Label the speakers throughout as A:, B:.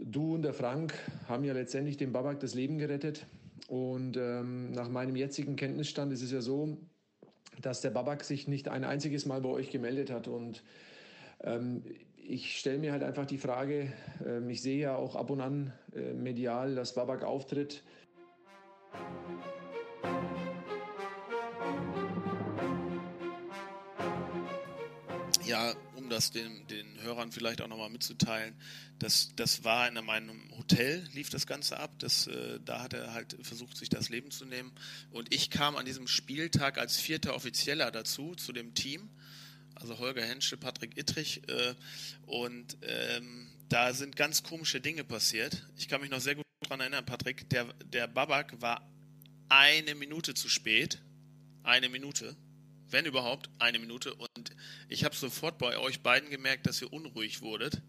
A: Du und der Frank haben ja letztendlich dem Babak das Leben gerettet. Und ähm, nach meinem jetzigen Kenntnisstand ist es ja so, dass der Babak sich nicht ein einziges Mal bei euch gemeldet hat. Und ähm, ich stelle mir halt einfach die Frage, äh, ich sehe ja auch ab und an äh, medial, dass Babak auftritt.
B: Ja, das den, den Hörern vielleicht auch nochmal mitzuteilen, das, das war in meinem Hotel, lief das Ganze ab. Das, äh, da hat er halt versucht, sich das Leben zu nehmen. Und ich kam an diesem Spieltag als vierter Offizieller dazu, zu dem Team. Also Holger Henschel, Patrick Ittrich. Äh, und ähm, da sind ganz komische Dinge passiert. Ich kann mich noch sehr gut daran erinnern, Patrick. Der, der Babak war eine Minute zu spät. Eine Minute wenn überhaupt, eine Minute. Und ich habe sofort bei euch beiden gemerkt, dass ihr unruhig wurdet.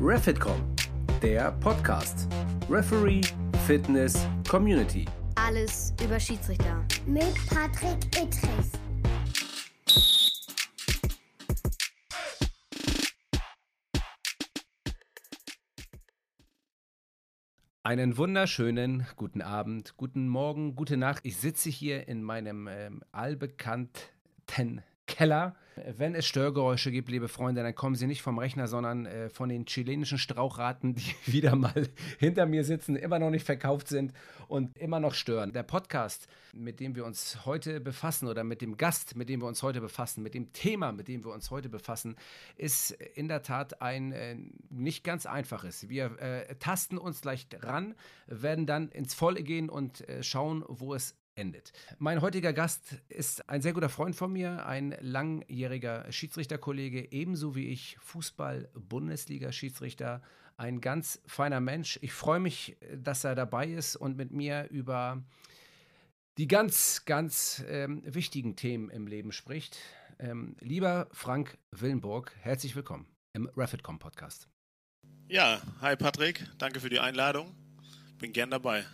C: Refitcom, der Podcast. Referee, Fitness, Community.
D: Alles über Schiedsrichter.
E: Mit Patrick Ittrich.
C: Einen wunderschönen guten Abend, guten Morgen, gute Nacht. Ich sitze hier in meinem ähm, allbekannten Keller. Wenn es Störgeräusche gibt, liebe Freunde, dann kommen sie nicht vom Rechner, sondern äh, von den chilenischen Strauchraten, die wieder mal hinter mir sitzen, immer noch nicht verkauft sind und immer noch stören. Der Podcast, mit dem wir uns heute befassen oder mit dem Gast, mit dem wir uns heute befassen, mit dem Thema, mit dem wir uns heute befassen, ist in der Tat ein äh, nicht ganz einfaches. Wir äh, tasten uns leicht ran, werden dann ins Volle gehen und äh, schauen, wo es endet. Mein heutiger Gast ist ein sehr guter Freund von mir, ein langjähriger Schiedsrichterkollege, ebenso wie ich Fußball-Bundesliga-Schiedsrichter, ein ganz feiner Mensch. Ich freue mich, dass er dabei ist und mit mir über die ganz, ganz ähm, wichtigen Themen im Leben spricht. Ähm, lieber Frank Willenburg, herzlich willkommen im Refitcom Podcast.
B: Ja, hi Patrick, danke für die Einladung. Bin gern dabei.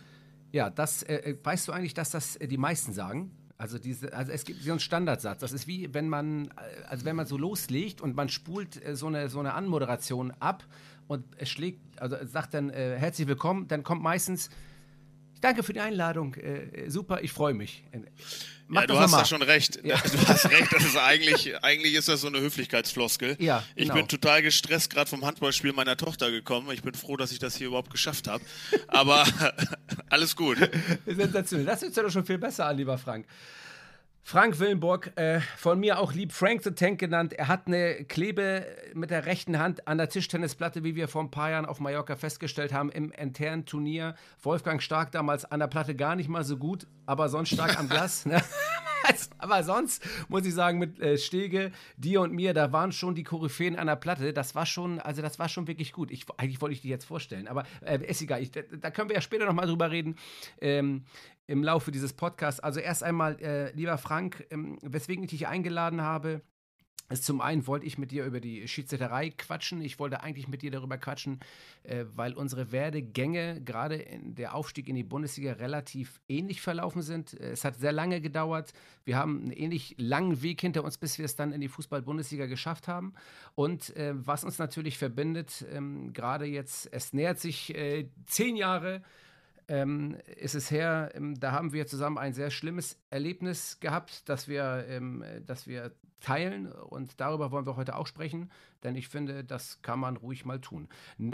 C: Ja, das äh, äh, weißt du eigentlich, dass das äh, die meisten sagen? Also diese, also es gibt so einen Standardsatz. Das ist wie wenn man, äh, also wenn man so loslegt und man spult äh, so eine so eine Anmoderation ab und es schlägt, also sagt dann äh, herzlich willkommen, dann kommt meistens Danke für die Einladung. Äh, super, ich freue mich.
B: Mach ja, du hast da schon recht. Ja. Du hast recht, das ist eigentlich, eigentlich ist das so eine Höflichkeitsfloskel. Ja, genau. Ich bin total gestresst gerade vom Handballspiel meiner Tochter gekommen. Ich bin froh, dass ich das hier überhaupt geschafft habe. Aber alles gut.
C: Sensationell. Das hört sich doch schon viel besser an, lieber Frank. Frank Willenburg, äh, von mir auch lieb Frank the Tank genannt. Er hat eine Klebe mit der rechten Hand an der Tischtennisplatte, wie wir vor ein paar Jahren auf Mallorca festgestellt haben, im internen Turnier. Wolfgang Stark damals an der Platte gar nicht mal so gut, aber sonst stark am Glas. Ne? aber sonst muss ich sagen, mit äh, Stege, dir und mir, da waren schon die Koryphäen an der Platte. Das war schon, also das war schon wirklich gut. Ich, eigentlich wollte ich die jetzt vorstellen, aber äh, ist egal. Ich, da, können wir ja später nochmal drüber reden. Ähm, im Laufe dieses Podcasts. Also erst einmal, äh, lieber Frank, ähm, weswegen ich dich eingeladen habe, ist zum einen wollte ich mit dir über die Schiedsrichterei quatschen. Ich wollte eigentlich mit dir darüber quatschen, äh, weil unsere Werdegänge, gerade der Aufstieg in die Bundesliga, relativ ähnlich verlaufen sind. Es hat sehr lange gedauert. Wir haben einen ähnlich langen Weg hinter uns, bis wir es dann in die Fußball-Bundesliga geschafft haben. Und äh, was uns natürlich verbindet, ähm, gerade jetzt, es nähert sich äh, zehn Jahre ähm, ist es her, ähm, da haben wir zusammen ein sehr schlimmes Erlebnis gehabt, das wir, ähm, das wir teilen und darüber wollen wir heute auch sprechen, denn ich finde, das kann man ruhig mal tun.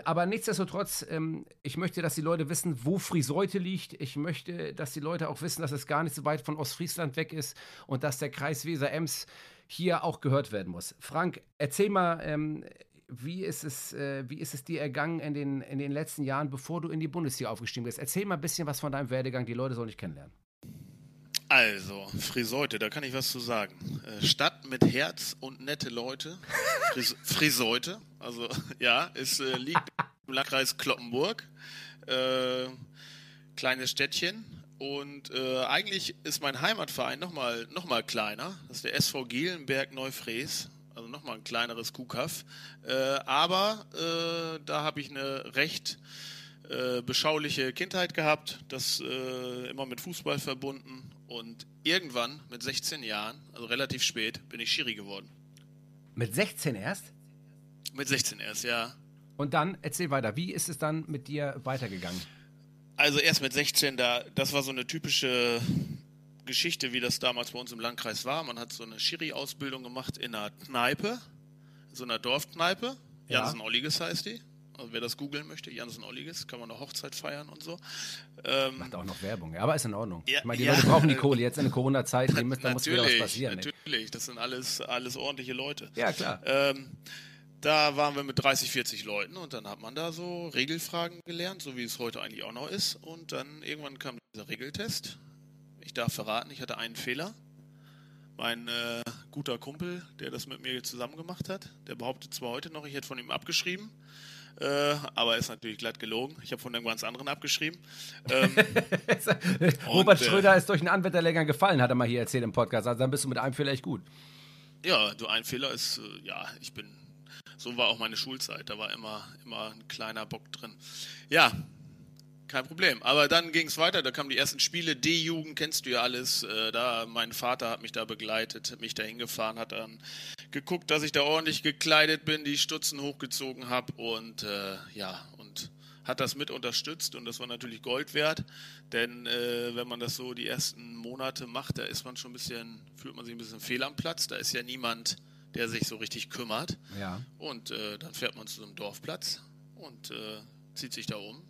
C: Aber nichtsdestotrotz, ähm, ich möchte, dass die Leute wissen, wo Friseute liegt. Ich möchte, dass die Leute auch wissen, dass es gar nicht so weit von Ostfriesland weg ist und dass der Kreis Weser-Ems hier auch gehört werden muss. Frank, erzähl mal, ähm, wie ist es, äh, wie ist es dir ergangen in den, in den letzten Jahren, bevor du in die Bundesliga aufgestiegen bist? Erzähl mal ein bisschen was von deinem Werdegang, die Leute sollen dich kennenlernen.
B: Also, Friseute, da kann ich was zu sagen. Äh, Stadt mit Herz und nette Leute. Fris Friseute, also ja, es äh, liegt im Landkreis Kloppenburg. Äh, kleines Städtchen. Und äh, eigentlich ist mein Heimatverein nochmal noch mal kleiner. Das ist der SV Gielenberg Neufräs also nochmal ein kleineres Kuhkaff. Äh, aber äh, da habe ich eine recht äh, beschauliche Kindheit gehabt, das äh, immer mit Fußball verbunden und irgendwann mit 16 Jahren, also relativ spät, bin ich Schiri geworden.
C: Mit 16 erst?
B: Mit 16 erst, ja.
C: Und dann, erzähl weiter, wie ist es dann mit dir weitergegangen?
B: Also erst mit 16, da, das war so eine typische Geschichte, wie das damals bei uns im Landkreis war. Man hat so eine Schiri-Ausbildung gemacht in einer Kneipe, in so einer Dorfkneipe.
C: Ja.
B: Jansen Olliges heißt die. Also wer das googeln möchte, Jansen Olliges, kann man eine Hochzeit feiern und so. Ähm,
C: Macht auch noch Werbung, ja, aber ist in Ordnung.
B: Ja,
C: ich meine, die
B: ja.
C: Leute brauchen die Kohle jetzt in der Corona-Zeit, die müssen- da muss wieder was
B: natürlich,
C: passieren.
B: natürlich, das sind alles, alles ordentliche Leute.
C: Ja, klar.
B: Ähm, da waren wir mit 30, 40 Leuten und dann hat man da so Regelfragen gelernt, so wie es heute eigentlich auch noch ist. Und dann irgendwann kam dieser Regeltest. Ich darf verraten, ich hatte einen Fehler. Mein äh, guter Kumpel, der das mit mir zusammen gemacht hat, der behauptet zwar heute noch, ich hätte von ihm abgeschrieben, äh, aber ist natürlich glatt gelogen. Ich habe von einem ganz anderen abgeschrieben. Ähm,
C: Robert
B: Und, äh,
C: Schröder ist durch einen Anwetterlehrgang gefallen, hat er mal hier erzählt im Podcast. Also dann bist du mit einem Fehler echt gut.
B: Ja, so ein Fehler ist, äh, ja, ich bin, so war auch meine Schulzeit, da war immer, immer ein kleiner Bock drin. Ja, kein Problem. Aber dann ging es weiter, da kamen die ersten Spiele, D-Jugend, kennst du ja alles. Äh, da, mein Vater hat mich da begleitet, hat mich da hingefahren, hat dann geguckt, dass ich da ordentlich gekleidet bin, die Stutzen hochgezogen habe und äh, ja, und hat das mit unterstützt und das war natürlich Gold wert, denn äh, wenn man das so die ersten Monate macht, da ist man schon ein bisschen, fühlt man sich ein bisschen fehl am Platz, da ist ja niemand, der sich so richtig kümmert
C: Ja.
B: und äh, dann fährt man zu so einem Dorfplatz und äh, zieht sich da um,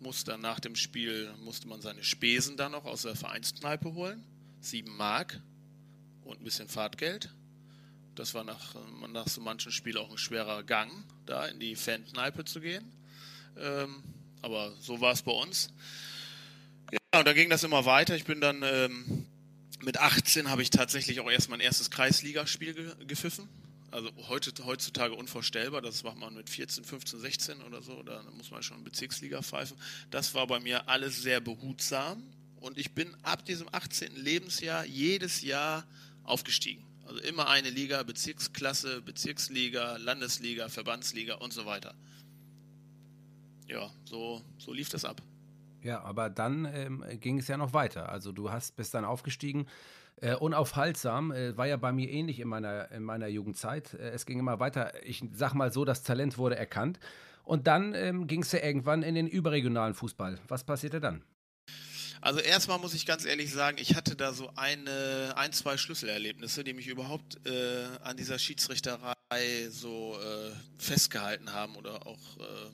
B: muss dann nach dem Spiel, musste man seine Spesen dann noch aus der Vereinskneipe holen, sieben Mark und ein bisschen Fahrtgeld. Das war nach, nach so manchen Spiel auch ein schwerer Gang, da in die Fankneipe zu gehen. Ähm, aber so war es bei uns. Ja, und da ging das immer weiter. Ich bin dann ähm, mit 18 habe ich tatsächlich auch erst mein erstes Kreisligaspiel ge gepfiffen. Also heute, heutzutage unvorstellbar. Das macht man mit 14, 15, 16 oder so. Da muss man schon Bezirksliga pfeifen. Das war bei mir alles sehr behutsam. Und ich bin ab diesem 18. Lebensjahr jedes Jahr aufgestiegen. Also immer eine Liga, Bezirksklasse, Bezirksliga, Landesliga, Verbandsliga und so weiter. Ja, so, so lief das ab.
C: Ja, aber dann ähm, ging es ja noch weiter. Also du hast bist dann aufgestiegen. Äh, unaufhaltsam, äh, war ja bei mir ähnlich in meiner, in meiner Jugendzeit. Äh, es ging immer weiter. Ich sag mal so, das Talent wurde erkannt. Und dann ähm, ging es ja irgendwann in den überregionalen Fußball. Was passierte dann?
B: Also erstmal muss ich ganz ehrlich sagen, ich hatte da so eine, ein, zwei Schlüsselerlebnisse, die mich überhaupt äh, an dieser Schiedsrichterei so äh, festgehalten haben oder auch, äh,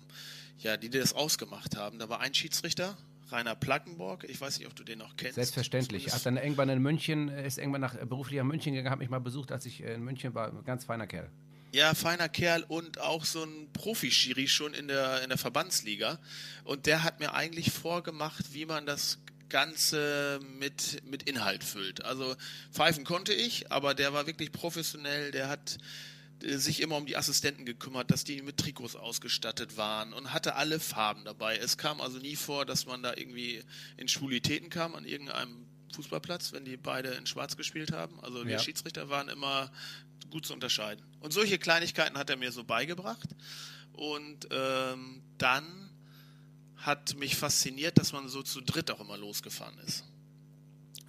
B: ja, die das ausgemacht haben. Da war ein Schiedsrichter, Rainer Plackenborg, ich weiß nicht, ob du den noch kennst.
C: Selbstverständlich. Hat
B: Zumindest-
C: dann irgendwann in München, ist irgendwann nach äh, beruflicher München gegangen, hat mich mal besucht, als ich in München war. Ganz feiner Kerl.
B: Ja, feiner Kerl und auch so ein Profi-Schiri schon in der, in der Verbandsliga. Und der hat mir eigentlich vorgemacht, wie man das Ganze mit, mit Inhalt füllt. Also pfeifen konnte ich, aber der war wirklich professionell, der hat sich immer um die Assistenten gekümmert, dass die mit Trikots ausgestattet waren und hatte alle Farben dabei. Es kam also nie vor, dass man da irgendwie in Schwulitäten kam an irgendeinem Fußballplatz, wenn die beide in Schwarz gespielt haben. Also
C: Ja.
B: wir Schiedsrichter waren immer gut zu unterscheiden. Und solche Kleinigkeiten hat er mir so beigebracht. Und ähm, dann hat mich fasziniert, dass man so zu dritt auch immer losgefahren ist.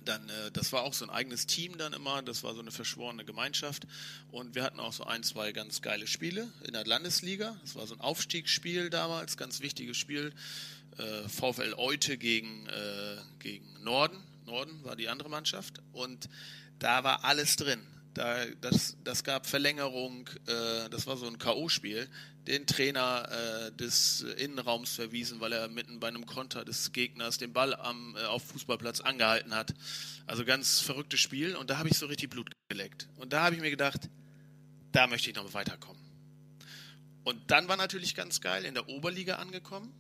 B: Dann, äh, das war auch so ein eigenes Team dann immer, das war so eine verschworene Gemeinschaft. Und wir hatten auch so ein, zwei ganz geile Spiele in der Landesliga. Das war so ein Aufstiegsspiel damals, ganz wichtiges Spiel. Äh, VfL Eute gegen, äh, gegen Norden. Norden war die andere Mannschaft. Und da war alles drin. Da, das, das gab Verlängerung, äh, das war so ein K.O.-Spiel, den Trainer äh, des Innenraums verwiesen, weil er mitten bei einem Konter des Gegners den Ball am, äh, auf Fußballplatz angehalten hat. Also ganz verrücktes Spiel und da habe ich so richtig Blut geleckt. Und da habe ich mir gedacht, da möchte ich noch weiterkommen. Und dann war natürlich ganz geil, in der Oberliga angekommen.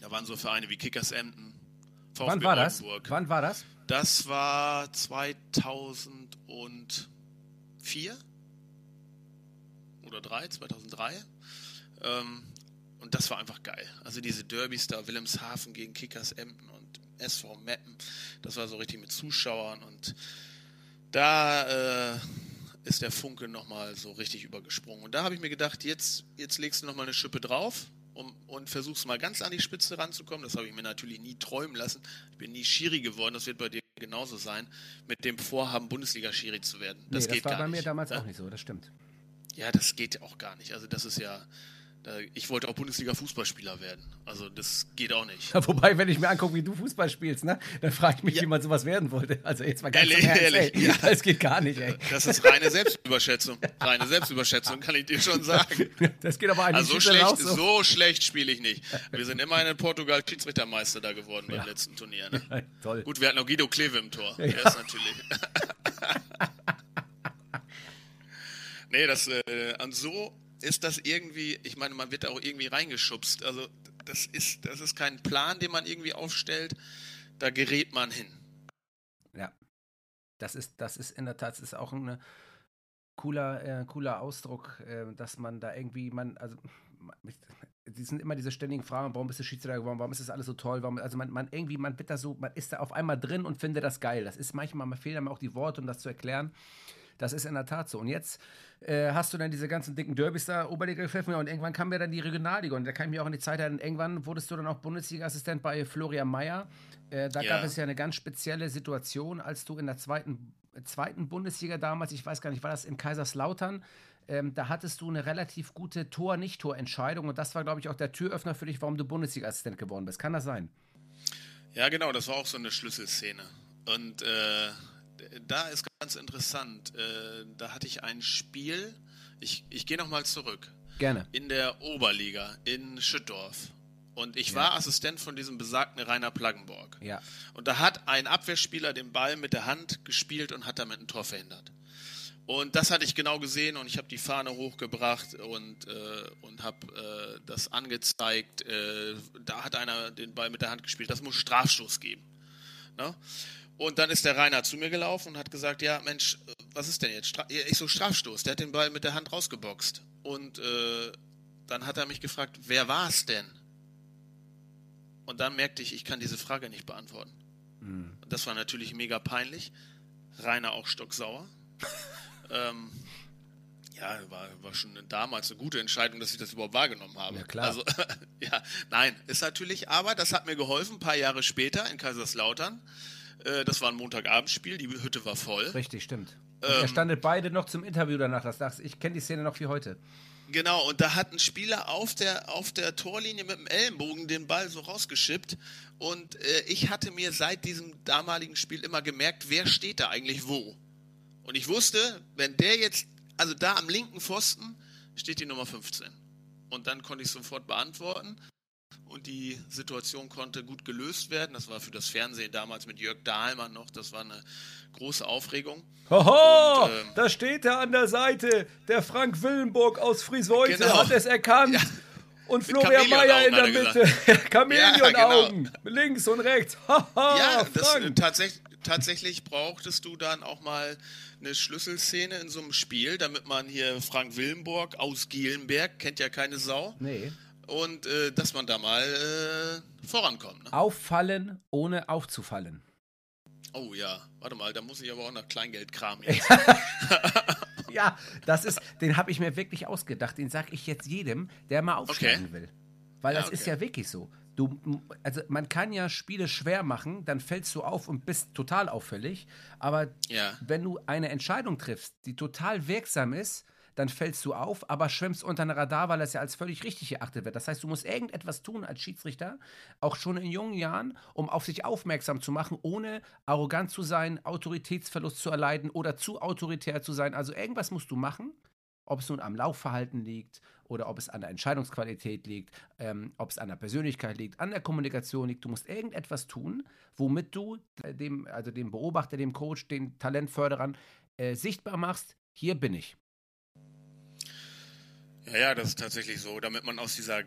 B: Da waren so Vereine wie Kickers Emden, VfB
C: Wann war das?
B: Oldenburg.
C: Wann war das?
B: Das war 2004 oder 3, 2003. Ähm, und das war einfach geil. Also diese Derbys da, Wilhelmshaven gegen Kickers Emden und SV Meppen, das war so richtig mit Zuschauern und da äh, ist der Funke nochmal so richtig übergesprungen. Und da habe ich mir gedacht, jetzt, jetzt legst du nochmal eine Schippe drauf um, und versuchst mal ganz an die Spitze ranzukommen. Das habe ich mir natürlich nie träumen lassen. Ich bin nie Schiri geworden, das wird bei dir genauso sein, mit dem Vorhaben, Bundesliga-Schiri zu werden. Das
C: nee,
B: geht
C: das war
B: gar
C: bei mir damals
B: ja?
C: auch nicht so, das stimmt.
B: Ja, das geht auch gar nicht. Also das ist ja, ich wollte auch Bundesliga-Fußballspieler werden. Also das geht auch nicht.
C: Wobei, wenn ich mir angucke, wie du Fußball spielst, ne, dann frage ich mich, ja. wie man sowas werden wollte. Also jetzt mal ganz
B: ehrlich,
C: Ernst,
B: ehrlich
C: ey, ja. Das geht gar nicht, ey.
B: Das ist reine Selbstüberschätzung. Reine Selbstüberschätzung, kann ich dir schon sagen.
C: Das geht aber eigentlich
B: also so schlecht, so. so schlecht spiele ich nicht. Wir sind immerhin in Portugal Schiedsrichtermeister da geworden beim letzten Turnier. Ne?
C: toll.
B: Gut, wir hatten noch Guido Kleve im Tor. Der ist natürlich. nee, das äh, an so ist das irgendwie, ich meine, man wird da auch irgendwie reingeschubst. Also das ist, das ist kein Plan, den man irgendwie aufstellt. Da gerät man hin.
C: Ja. Das ist, das ist in der Tat, ist auch ein cooler, äh, cooler Ausdruck, äh, dass man da irgendwie, man, also die sind immer diese ständigen Fragen, warum bist du Schiedsrichter geworden, warum ist das alles so toll, warum, also man, man irgendwie, man wird da so, man ist da auf einmal drin und findet das geil. Das ist manchmal, man fehlen einem auch die Worte, um das zu erklären. Das ist in der Tat so. Und jetzt äh, hast du dann diese ganzen dicken Derbys da Oberliga gepfiffen und irgendwann kam ja dann die Regionalliga und da kann ich mich auch in die Zeit erinnern, irgendwann wurdest du dann auch Bundesliga-Assistent bei Florian Mayer. Äh, da ja. gab es ja eine ganz spezielle Situation, als du in der zweiten, zweiten Bundesliga damals, ich weiß gar nicht, war das in Kaiserslautern, ähm, da hattest du eine relativ gute Tor-Nicht-Tor-Entscheidung und das war, glaube ich, auch der Türöffner für dich, warum du Bundesliga-Assistent geworden bist. Kann das sein?
B: Ja, genau, das war auch so eine Schlüsselszene. Und äh, da ist ganz interessant. Äh, da hatte ich ein Spiel. Ich, ich gehe nochmal zurück.
C: Gerne.
B: In der Oberliga in Schüttdorf. Und ich ja. war Assistent von diesem besagten Rainer Plaggenborg.
C: Ja.
B: Und da hat ein Abwehrspieler den Ball mit der Hand gespielt und hat damit ein Tor verhindert. Und das hatte ich genau gesehen und ich habe die Fahne hochgebracht und, äh, und habe äh, das angezeigt. Äh, da hat einer den Ball mit der Hand gespielt. Das muss Strafstoß geben. Ne? Und dann ist der Rainer zu mir gelaufen und hat gesagt, ja Mensch, was ist denn jetzt? Stra ich so Strafstoß. Der hat den Ball mit der Hand rausgeboxt. Und äh, dann hat er mich gefragt, wer war es denn? Und dann merkte ich, ich kann diese Frage nicht beantworten. Mhm. Das war natürlich mega peinlich. Rainer auch stocksauer. ähm, ja, war, war schon damals eine gute Entscheidung, dass ich das überhaupt wahrgenommen habe.
C: Ja, klar.
B: Also, ja, nein, ist natürlich, aber das hat mir geholfen, ein paar Jahre später in Kaiserslautern. Äh, das war ein Montagabendspiel, die Hütte war voll.
C: Richtig, stimmt. Und ähm, ihr standet beide noch zum Interview danach. Das sagst, ich kenne die Szene noch wie heute.
B: Genau, und da hat ein Spieler auf der, auf der Torlinie mit dem Ellenbogen den Ball so rausgeschippt. Und äh, ich hatte mir seit diesem damaligen Spiel immer gemerkt, wer steht da eigentlich wo. Und ich wusste, wenn der jetzt, also da am linken Pfosten steht die Nummer 15. Und dann konnte ich sofort beantworten und die Situation konnte gut gelöst werden. Das war für das Fernsehen damals mit Jörg Dahlmann noch, das war eine große Aufregung.
C: Hoho, und, ähm, da steht er an der Seite, der Frank Willenburg aus Friesweute genau. hat es erkannt. Ja. Und Florian Mayer in der Mitte. Chamäleonaugen. Ja, genau. Links und rechts.
B: Ja, das, äh, tatsächlich, tatsächlich brauchtest du dann auch mal eine Schlüsselszene in so einem Spiel, damit man hier Frank Willenburg aus Gielenberg, kennt ja keine Sau.
C: Nee
B: und äh, dass man da mal äh, vorankommt. Ne?
C: Auffallen, ohne aufzufallen.
B: Oh ja, warte mal, da muss ich aber auch nach Kleingeld kramen jetzt.
C: ja, das ist, den habe ich mir wirklich ausgedacht. Den sage ich jetzt jedem, der mal aufsteigen okay. will. Weil das ja, okay. ist ja wirklich so. Du, also man kann ja Spiele schwer machen, dann fällst du auf und bist total auffällig. Aber
B: ja.
C: wenn du eine Entscheidung triffst, die total wirksam ist, dann fällst du auf, aber schwimmst unter einem Radar, weil das ja als völlig richtig erachtet wird. Das heißt, du musst irgendetwas tun als Schiedsrichter, auch schon in jungen Jahren, um auf sich aufmerksam zu machen, ohne arrogant zu sein, Autoritätsverlust zu erleiden oder zu autoritär zu sein. Also irgendwas musst du machen, ob es nun am Laufverhalten liegt oder ob es an der Entscheidungsqualität liegt, ähm, ob es an der Persönlichkeit liegt, an der Kommunikation liegt. Du musst irgendetwas tun, womit du dem, also dem Beobachter, dem Coach, den Talentförderern äh, sichtbar machst, hier bin ich.
B: Ja, ja, das ist tatsächlich so, damit man aus dieser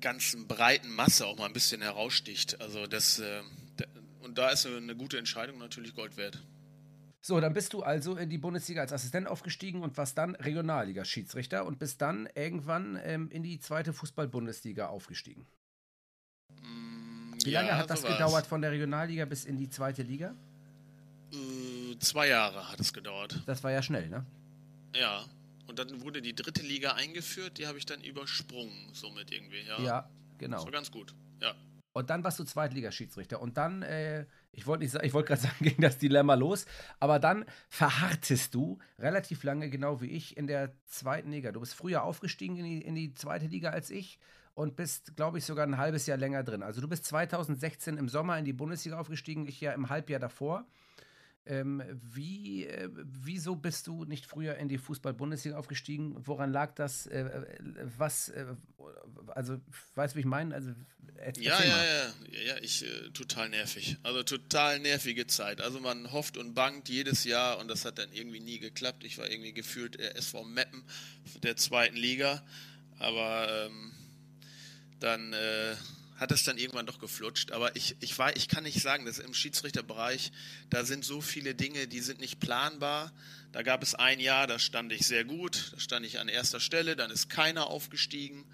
B: ganzen breiten Masse auch mal ein bisschen heraussticht. Also das äh, und da ist eine gute Entscheidung natürlich Gold wert.
C: So, dann bist du also in die Bundesliga als Assistent aufgestiegen und warst dann Regionalliga-Schiedsrichter und bist dann irgendwann ähm, in die zweite Fußball-Bundesliga aufgestiegen.
B: Mm,
C: Wie
B: ja,
C: lange hat das so gedauert von der Regionalliga bis in die zweite Liga?
B: Äh, zwei Jahre hat es gedauert.
C: Das war ja schnell, ne?
B: Ja. Und dann wurde die dritte Liga eingeführt, die habe ich dann übersprungen, somit irgendwie, ja.
C: Ja, genau. Das
B: war ganz gut, ja.
C: Und dann warst du Zweitligaschiedsrichter. Und dann, äh, ich wollte wollt gerade sagen, ging das Dilemma los. Aber dann verharrtest du relativ lange, genau wie ich, in der zweiten Liga. Du bist früher aufgestiegen in die, in die zweite Liga als ich und bist, glaube ich, sogar ein halbes Jahr länger drin. Also du bist 2016 im Sommer in die Bundesliga aufgestiegen, ich ja im Halbjahr davor. Ähm, wie, äh, wieso bist du nicht früher in die Fußball-Bundesliga aufgestiegen? Woran lag das? Äh, äh was, äh, also, weißt du, wie ich meine? Also,
B: ja, ja, ja, ja, ja, ich, äh, total nervig. Also, total nervige Zeit. Also, man hofft und bangt jedes Jahr und das hat dann irgendwie nie geklappt. Ich war irgendwie gefühlt SV Meppen der zweiten Liga, aber ähm, dann äh, hat es dann irgendwann doch geflutscht. Aber ich, ich, war, ich kann nicht sagen, dass im Schiedsrichterbereich, da sind so viele Dinge, die sind nicht planbar. Da gab es ein Jahr, da stand ich sehr gut, da stand ich an erster Stelle, dann ist keiner aufgestiegen.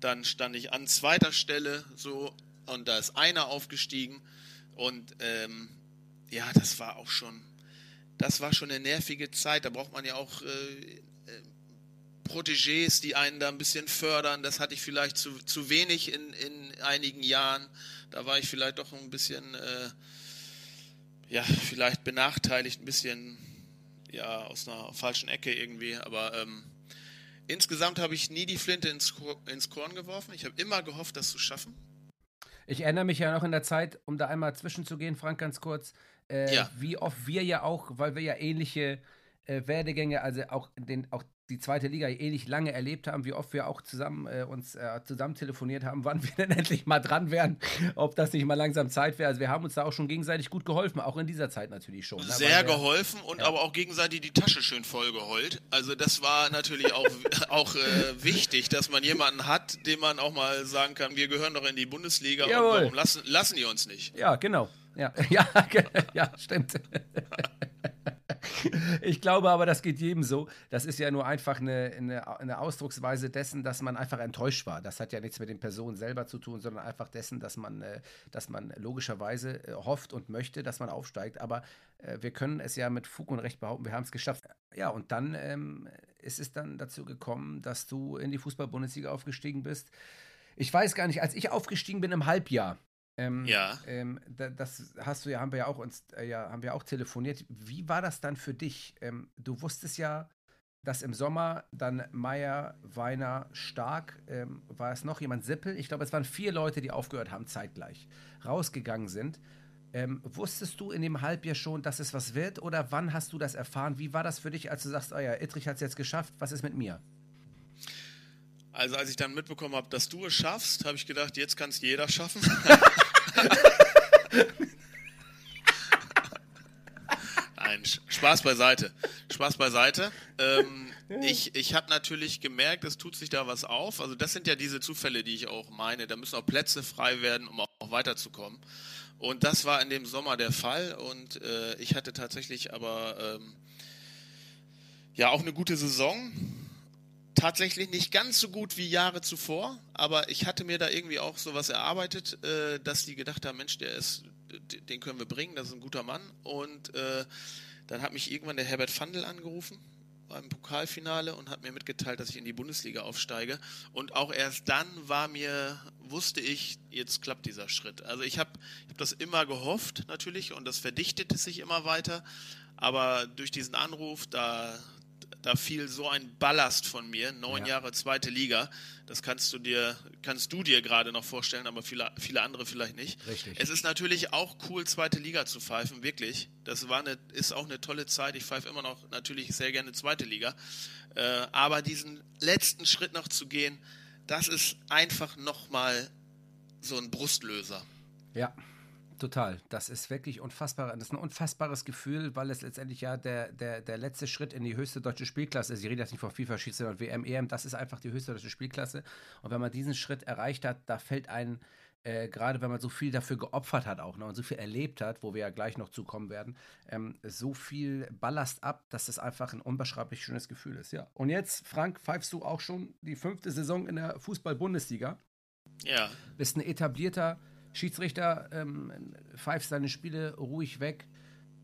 B: Dann stand ich an zweiter Stelle so und da ist einer aufgestiegen. Und ähm, ja, das war auch schon, das war schon eine nervige Zeit. Da braucht man ja auch äh, Protégés, die einen da ein bisschen fördern. Das hatte ich vielleicht zu, zu wenig in, in einigen Jahren. Da war ich vielleicht doch ein bisschen, äh, ja, vielleicht benachteiligt, ein bisschen, ja, aus einer falschen Ecke irgendwie. Aber ähm, insgesamt habe ich nie die Flinte ins, ins Korn geworfen. Ich habe immer gehofft, das zu schaffen.
C: Ich erinnere mich ja noch in der Zeit, um da einmal zwischenzugehen, Frank, ganz kurz, äh, ja. wie oft wir ja auch, weil wir ja ähnliche äh, Werdegänge, also auch den, auch die zweite Liga ähnlich lange erlebt haben, wie oft wir auch zusammen äh, uns äh, zusammen telefoniert haben, wann wir denn endlich mal dran wären, ob das nicht mal langsam Zeit wäre. Also wir haben uns da auch schon gegenseitig gut geholfen, auch in dieser Zeit natürlich schon.
B: Ne? Sehr wir, geholfen und ja. aber auch gegenseitig die Tasche schön voll geheult. Also das war natürlich auch, auch äh, wichtig, dass man jemanden hat, dem man auch mal sagen kann, wir gehören doch in die Bundesliga Jawohl. und warum lassen, lassen die uns nicht?
C: Ja, genau. Ja, ja, ja stimmt. ich glaube aber, das geht jedem so. Das ist ja nur einfach eine, eine, eine, Ausdrucksweise dessen, dass man einfach enttäuscht war. Das hat ja nichts mit den Personen selber zu tun, sondern einfach dessen, dass man, äh, dass man logischerweise äh, hofft und möchte, dass man aufsteigt. Aber äh, wir können es ja mit Fug und Recht behaupten, wir haben es geschafft. Ja, und dann ähm, ist es dann dazu gekommen, dass du in die Fußball-Bundesliga aufgestiegen bist. Ich weiß gar nicht, als ich aufgestiegen bin im Halbjahr, ähm, ja. Ähm, das hast du ja, haben wir ja auch uns, äh, ja, haben wir auch telefoniert. Wie war das dann für dich? Ähm, du wusstest ja, dass im Sommer dann Meier, Weiner, Stark, ähm, war es noch jemand, Sippel? Ich glaube, es waren vier Leute, die aufgehört haben, zeitgleich, rausgegangen sind. Ähm, wusstest du in dem Halbjahr schon, dass es was wird? Oder wann hast du das erfahren? Wie war das für dich, als du sagst, oh ja, Ittrich hat es jetzt geschafft, was ist mit mir?
B: Also als ich dann mitbekommen habe, dass du es schaffst, habe ich gedacht, jetzt kann es jeder schaffen. Nein, Spaß beiseite. Spaß beiseite. Ähm, ich ich habe natürlich gemerkt, es tut sich da was auf. Also das sind ja diese Zufälle, die ich auch meine. Da müssen auch Plätze frei werden, um auch weiterzukommen. Und das war in dem Sommer der Fall. Und äh, ich hatte tatsächlich aber ähm, ja auch eine gute Saison tatsächlich nicht ganz so gut wie Jahre zuvor, aber ich hatte mir da irgendwie auch sowas erarbeitet, äh, dass die gedacht haben, Mensch, der ist, den können wir bringen, das ist ein guter Mann. Und äh, dann hat mich irgendwann der Herbert Fandel angerufen beim Pokalfinale und hat mir mitgeteilt, dass ich in die Bundesliga aufsteige. Und auch erst dann war mir, wusste ich, jetzt klappt dieser Schritt. Also ich habe ich hab das immer gehofft natürlich und das verdichtete sich immer weiter. Aber durch diesen Anruf, da, da fiel so ein Ballast von mir, neun ja. Jahre zweite Liga. Das kannst du dir, kannst du dir gerade noch vorstellen, aber viele, viele andere vielleicht nicht. Richtig. Es ist natürlich auch cool, zweite Liga zu pfeifen, wirklich. Das war eine, ist auch eine tolle Zeit. Ich pfeife immer noch natürlich sehr gerne zweite Liga. Äh, aber diesen letzten Schritt noch zu gehen, das ist einfach nochmal so ein Brustlöser.
C: Ja. Total. Das ist wirklich unfassbar. Das ist ein unfassbares Gefühl, weil es letztendlich ja der, der, der letzte Schritt in die höchste deutsche Spielklasse ist. Ich rede jetzt nicht von FIFA, Schiedsrichter und WM, EM. Das ist einfach die höchste deutsche Spielklasse. Und wenn man diesen Schritt erreicht hat, da fällt ein, äh, gerade wenn man so viel dafür geopfert hat auch ne, und so viel erlebt hat, wo wir ja gleich noch zukommen werden, ähm, so viel Ballast ab, dass das einfach ein unbeschreiblich schönes Gefühl ist. Ja. Und jetzt, Frank, pfeifst du auch schon die fünfte Saison in der Fußball-Bundesliga. Ja. Bist ein etablierter Schiedsrichter, ähm, pfeifst seine Spiele ruhig weg,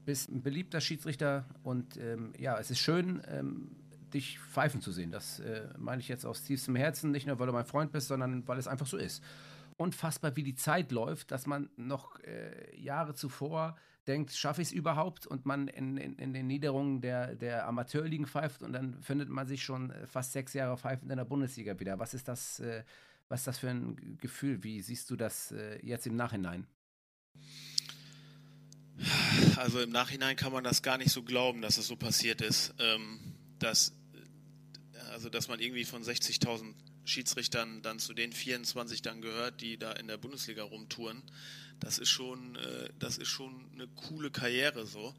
C: bist ein beliebter Schiedsrichter und ähm, ja, es ist schön, ähm, dich pfeifen zu sehen. Das äh, meine ich jetzt aus tiefstem Herzen, nicht nur weil du mein Freund bist, sondern weil es einfach so ist. unfassbar, wie die Zeit läuft, dass man noch äh, Jahre zuvor denkt, schaffe ich es überhaupt? Und man in, in, in, den Niederungen der, der Amateurligen pfeift und dann findet man sich schon äh, fast sechs Jahre pfeifend in der Bundesliga wieder. Was ist das, äh, was ist das für ein Gefühl? Wie siehst du das äh, jetzt im Nachhinein?
B: Also im Nachhinein kann man das gar nicht so glauben, dass es so passiert ist. Ähm, dass, also dass man irgendwie von 60.000 Schiedsrichtern dann zu den 24 dann gehört, die da in der Bundesliga rumtouren. Das ist schon, äh, das ist schon eine coole Karriere so.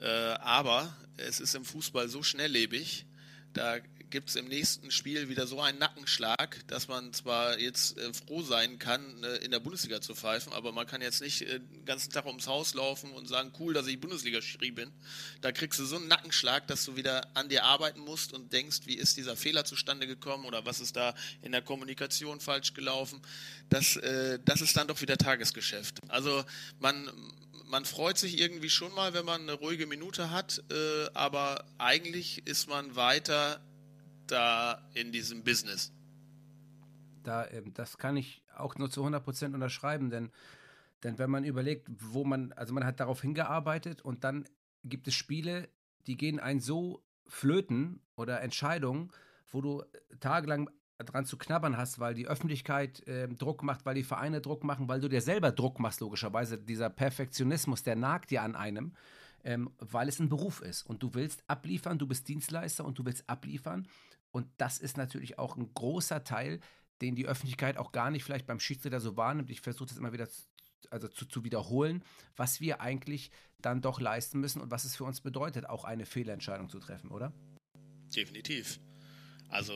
B: Äh, aber es ist im Fußball so schnelllebig, da gibt es im nächsten Spiel wieder so einen Nackenschlag, dass man zwar jetzt äh, froh sein kann, äh, in der Bundesliga zu pfeifen, aber man kann jetzt nicht äh, den ganzen Tag ums Haus laufen und sagen, cool, dass ich Bundesliga-Schiri bin. Da kriegst du so einen Nackenschlag, dass du wieder an dir arbeiten musst und denkst, wie ist dieser Fehler zustande gekommen oder was ist da in der Kommunikation falsch gelaufen. Das, äh, das ist dann doch wieder Tagesgeschäft. Also man man freut sich irgendwie schon mal, wenn man eine ruhige Minute hat, äh, aber eigentlich ist man weiter da in diesem Business.
C: Da, ähm, das kann ich auch nur zu 100% unterschreiben, denn, denn wenn man überlegt, wo man, also man hat darauf hingearbeitet und dann gibt es Spiele, die gehen ein so flöten oder Entscheidungen, wo du tagelang dran zu knabbern hast, weil die Öffentlichkeit äh, Druck macht, weil die Vereine Druck machen, weil du dir selber Druck machst, logischerweise. Dieser Perfektionismus, der nagt dir an einem, ähm, weil es ein Beruf ist. Und du willst abliefern, du bist Dienstleister und du willst abliefern. Und das ist natürlich auch ein großer Teil, den die Öffentlichkeit auch gar nicht vielleicht beim Schiedsrichter so wahrnimmt. Ich versuche das immer wieder zu, also zu, zu, wiederholen, was wir eigentlich dann doch leisten müssen und was es für uns bedeutet, auch eine Fehlentscheidung zu treffen, oder?
B: Definitiv. Also,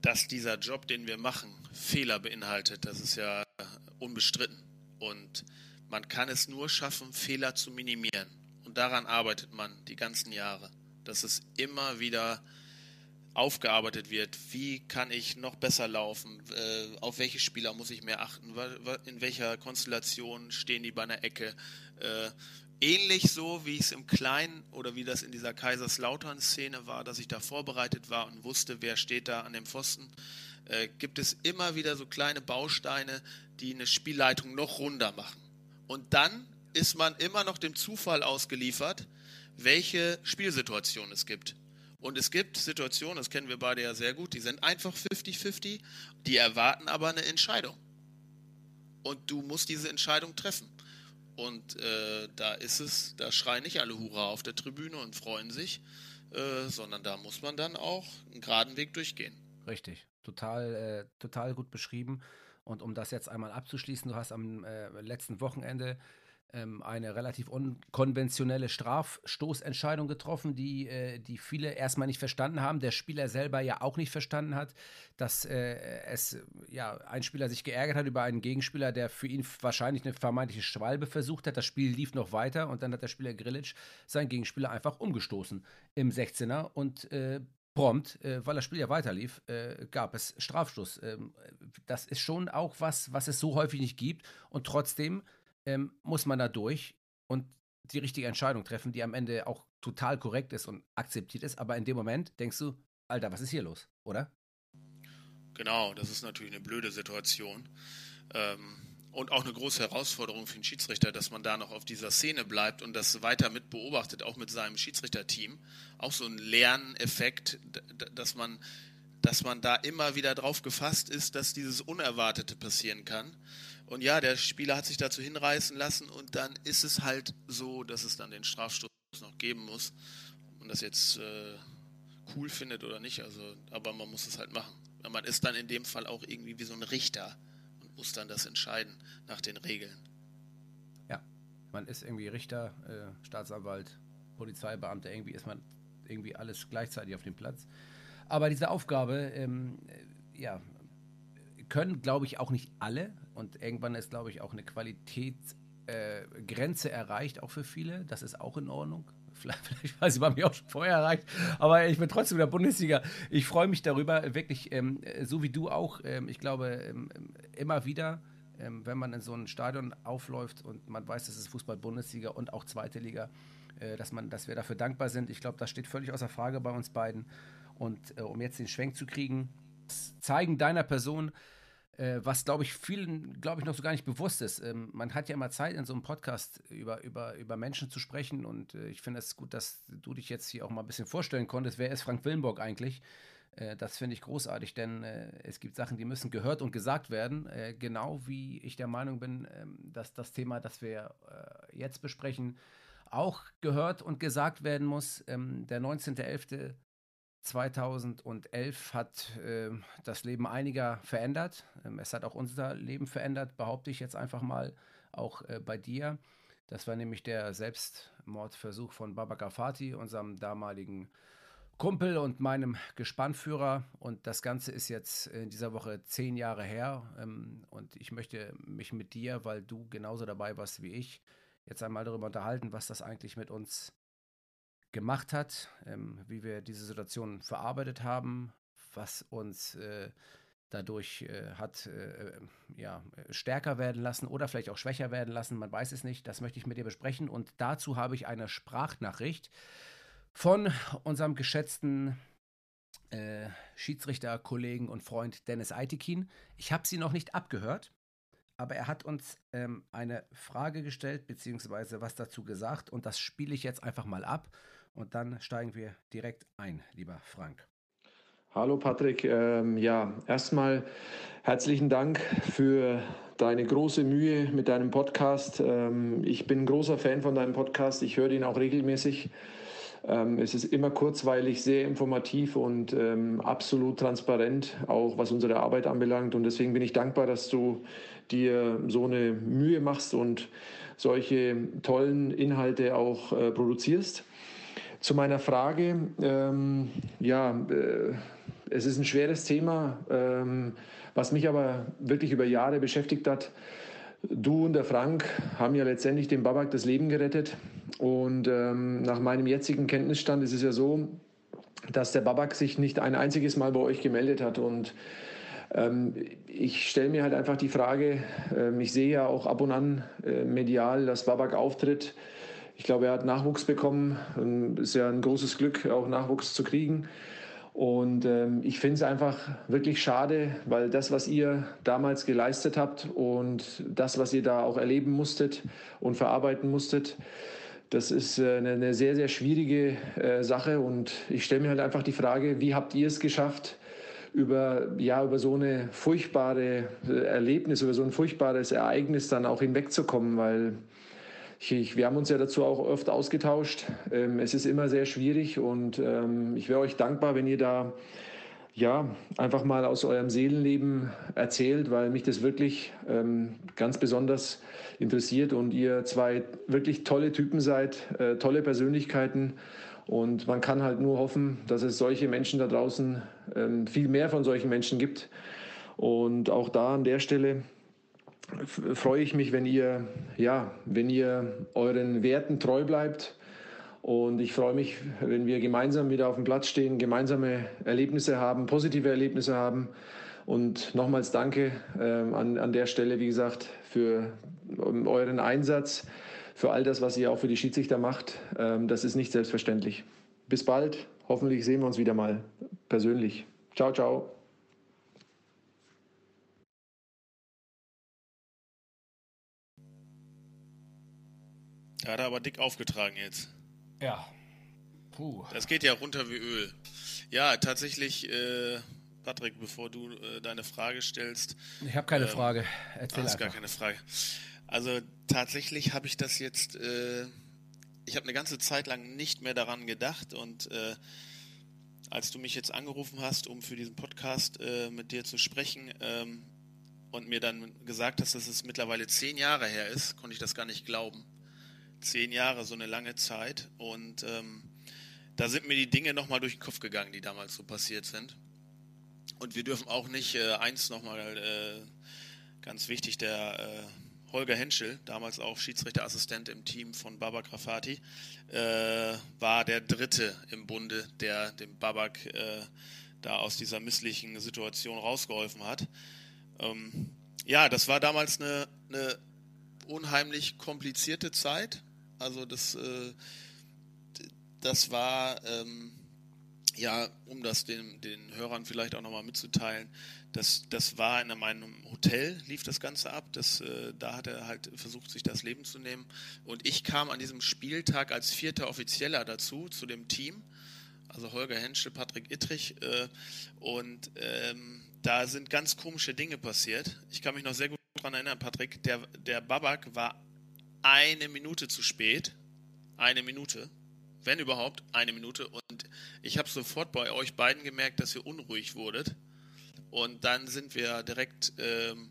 B: dass dieser Job, den wir machen, Fehler beinhaltet, das ist ja unbestritten. Und man kann es nur schaffen, Fehler zu minimieren. Und daran arbeitet man die ganzen Jahre. Dass es immer wieder aufgearbeitet wird. Wie kann ich noch besser laufen? Äh, auf welche Spieler muss ich mehr achten? In welcher Konstellation stehen die bei einer Ecke? Äh, ähnlich so, wie es im Kleinen oder wie das in dieser Kaiserslautern-Szene war, dass ich da vorbereitet war und wusste, wer steht da an dem Pfosten, äh, gibt es immer wieder so kleine Bausteine, die eine Spielleitung noch runder machen. Und dann ist man immer noch dem Zufall ausgeliefert, welche Spielsituation es gibt. Und es gibt Situationen, das kennen wir beide ja sehr gut, die sind einfach 50-50, die erwarten aber eine Entscheidung. Und du musst diese Entscheidung treffen. Und äh, da ist es, da schreien nicht alle Hurra auf der Tribüne und freuen sich, äh, sondern da muss man dann auch einen geraden Weg durchgehen.
C: Richtig, total, äh, total gut beschrieben. Und um das jetzt einmal abzuschließen, du hast am äh, letzten Wochenende ähm, eine relativ unkonventionelle Strafstoßentscheidung getroffen, die, äh, die viele erstmal nicht verstanden haben, der Spieler selber ja auch nicht verstanden hat, dass äh, es ja ein Spieler sich geärgert hat über einen Gegenspieler, der für ihn wahrscheinlich eine vermeintliche Schwalbe versucht hat. Das Spiel lief noch weiter und dann hat der Spieler Grilic seinen Gegenspieler einfach umgestoßen im 16er und äh, prompt, äh, weil das Spiel ja weiterlief, äh, gab es Strafstoß. Ähm, das ist schon auch was, was es so häufig nicht gibt und trotzdem ähm, muss man da durch und die richtige Entscheidung treffen, die am Ende auch total korrekt ist und akzeptiert ist. Aber in dem Moment denkst du, Alter, was ist hier los, oder?
B: Genau, das ist natürlich eine blöde Situation. Ähm, und auch eine große Herausforderung für den Schiedsrichter, dass man da noch auf dieser Szene bleibt und das weiter mit beobachtet, auch mit seinem Schiedsrichterteam. Auch so ein Lerneffekt, dass man, dass man da immer wieder drauf gefasst ist, dass dieses Unerwartete passieren kann. Und ja, der Spieler hat sich dazu hinreißen lassen und dann ist es halt so, dass es dann den Strafstoß noch geben muss. Ob man das jetzt äh, cool findet oder nicht, also, aber man muss es halt machen. Man ist dann in dem Fall auch irgendwie wie so ein Richter und muss dann das entscheiden nach den Regeln.
C: Ja, man ist irgendwie Richter, äh, Staatsanwalt, Polizeibeamter, irgendwie ist man irgendwie alles gleichzeitig auf dem Platz. Aber diese Aufgabe, ähm, äh, ja, können, glaube ich, auch nicht alle. Und irgendwann ist, glaube ich, auch eine Qualitätsgrenze äh, erreicht, auch für viele. Das ist auch in Ordnung. Vielleicht, vielleicht war sie bei mir auch schon vorher erreicht, aber ich bin trotzdem in der Bundesliga. Ich freue mich darüber, wirklich, ähm, so wie du auch. Ähm, ich glaube, ähm, immer wieder, ähm, wenn man in so ein Stadion aufläuft und man weiß, das ist Fußball-Bundesliga und auch zweite Liga, äh, dass, man, dass wir dafür dankbar sind. Ich glaube, das steht völlig außer Frage bei uns beiden. Und äh, um jetzt den Schwenk zu kriegen, zeigen deiner Person, äh, was glaube ich vielen, glaube ich, noch so gar nicht bewusst ist. Ähm, man hat ja immer Zeit, in so einem Podcast über, über, über Menschen zu sprechen und äh, ich finde es gut, dass du dich jetzt hier auch mal ein bisschen vorstellen konntest. Wer ist Frank Willenburg eigentlich? Äh, das finde ich großartig, denn äh, es gibt Sachen, die müssen gehört und gesagt werden. Äh, genau wie ich der Meinung bin, ähm, dass das Thema, das wir jetzt besprechen, auch gehört und gesagt werden muss. Ähm, der 19.11. 2011 hat äh, das Leben einiger verändert. Ähm, es hat auch unser Leben verändert, behaupte ich jetzt einfach mal, auch äh, bei dir. Das war nämlich der Selbstmordversuch von Baba Gafati, unserem damaligen Kumpel und meinem Gespannführer. Und das Ganze ist jetzt in dieser Woche zehn Jahre her. Ähm, und ich möchte mich mit dir, weil du genauso dabei warst wie ich, jetzt einmal darüber unterhalten, was das eigentlich mit uns gemacht hat, ähm, wie wir diese Situation verarbeitet haben, was uns äh, dadurch äh, hat äh, ja, stärker werden lassen oder vielleicht auch schwächer werden lassen. Man weiß es nicht. Das möchte ich mit dir besprechen. Und dazu habe ich eine Sprachnachricht von unserem geschätzten äh, Schiedsrichter, Kollegen und Freund Dennis Eitekin. Ich habe sie noch nicht abgehört aber er hat uns ähm, eine Frage gestellt, beziehungsweise was dazu gesagt, und das spiele ich jetzt einfach mal ab und dann steigen wir direkt ein, lieber Frank.
A: Hallo Patrick, ähm, ja, erstmal herzlichen Dank für deine große Mühe mit deinem Podcast. Ähm, ich bin ein großer Fan von deinem Podcast, ich höre ihn auch regelmäßig. Ähm, es ist immer kurzweilig, sehr informativ und ähm, absolut transparent, auch was unsere Arbeit anbelangt. Und deswegen bin ich dankbar, dass du dir so eine Mühe machst und solche tollen Inhalte auch äh, produzierst. Zu meiner Frage, ähm, ja, äh, es ist ein schweres Thema, ähm, was mich aber wirklich über Jahre beschäftigt hat. Du und der Frank haben ja letztendlich dem Babak das Leben gerettet. Und ähm, nach meinem jetzigen Kenntnisstand ist es ja so, dass der Babak sich nicht ein einziges Mal bei euch gemeldet hat. Und ähm, ich stelle mir halt einfach die Frage, ähm, ich sehe ja auch ab und an äh, medial, dass Babak auftritt. Ich glaube, er hat Nachwuchs bekommen. Ist ja ein großes Glück, auch Nachwuchs zu kriegen. Und ähm, ich finde es einfach wirklich schade, weil das, was ihr damals geleistet habt und das, was ihr da auch erleben musstet und verarbeiten musstet, das ist äh, eine, eine, sehr, sehr schwierige äh, Sache. Und ich stelle mir halt einfach die Frage, wie habt ihr es geschafft, über, ja, über so eine furchtbare äh, Erlebnis, über so ein furchtbares Ereignis dann auch hinwegzukommen, weil ich, wir haben uns ja dazu auch oft ausgetauscht. Ähm, es ist immer sehr schwierig und ähm, ich wäre euch dankbar, wenn ihr da ja, einfach mal aus eurem Seelenleben erzählt, weil mich das wirklich ähm, ganz besonders interessiert und ihr zwei wirklich tolle Typen seid, äh, tolle Persönlichkeiten und man kann halt nur hoffen, dass es solche Menschen da draußen, ähm, viel mehr von solchen Menschen gibt. Und auch da an der Stelle freue ich mich, wenn ihr, ja, wenn ihr euren Werten treu bleibt. Und ich freue mich, wenn wir gemeinsam wieder auf dem Platz stehen, gemeinsame Erlebnisse haben, positive Erlebnisse haben. Und nochmals danke äh, an, an der Stelle, wie gesagt, für euren Einsatz für all das, was ihr auch für die Schiedsrichter macht. Ähm, das ist nicht selbstverständlich. Bis bald. Hoffentlich sehen wir uns wieder mal persönlich. Ciao, ciao.
B: Da hat er aber dick aufgetragen jetzt.
C: Ja. Puh.
B: Das geht ja runter wie Öl. Ja, tatsächlich, äh, Patrick, bevor du äh, deine Frage stellst.
C: Ich habe keine ähm, Frage. Erzähl
B: hast gar keine Frage. Also tatsächlich habe ich das jetzt, äh, ich habe eine ganze Zeit lang nicht mehr daran gedacht und äh, als du mich jetzt angerufen hast, um für diesen Podcast äh, mit dir zu sprechen ähm, und mir dann gesagt hast, dass es mittlerweile zehn Jahre her ist, konnte ich das gar nicht glauben. Zehn Jahre, so eine lange Zeit und ähm, da sind mir die Dinge nochmal durch den Kopf gegangen, die damals so passiert sind. Und wir dürfen auch nicht äh, eins nochmal äh, ganz wichtig, der äh, Holger Henschel, damals auch Schiedsrichterassistent im Team von Babak Rafati, äh, war der Dritte im Bunde, der dem Babak äh, da aus dieser misslichen Situation rausgeholfen hat. Ähm, ja, das war damals eine, eine unheimlich komplizierte Zeit. Also das, äh, das war ähm, ja, um das den, den Hörern vielleicht auch nochmal mitzuteilen, das, das war in meinem Hotel, lief das Ganze ab. Das, äh, da hat er halt versucht, sich das Leben zu nehmen. Und ich kam an diesem Spieltag als vierter Offizieller dazu, zu dem Team. Also Holger Henschel, Patrick Ittrich. Äh, und ähm, da sind ganz komische Dinge passiert. Ich kann mich noch sehr gut daran erinnern, Patrick. Der, der Babak war eine Minute zu spät. Eine Minute wenn überhaupt, eine Minute. Und ich habe sofort bei euch beiden gemerkt, dass ihr unruhig wurdet. Und dann sind wir direkt ähm,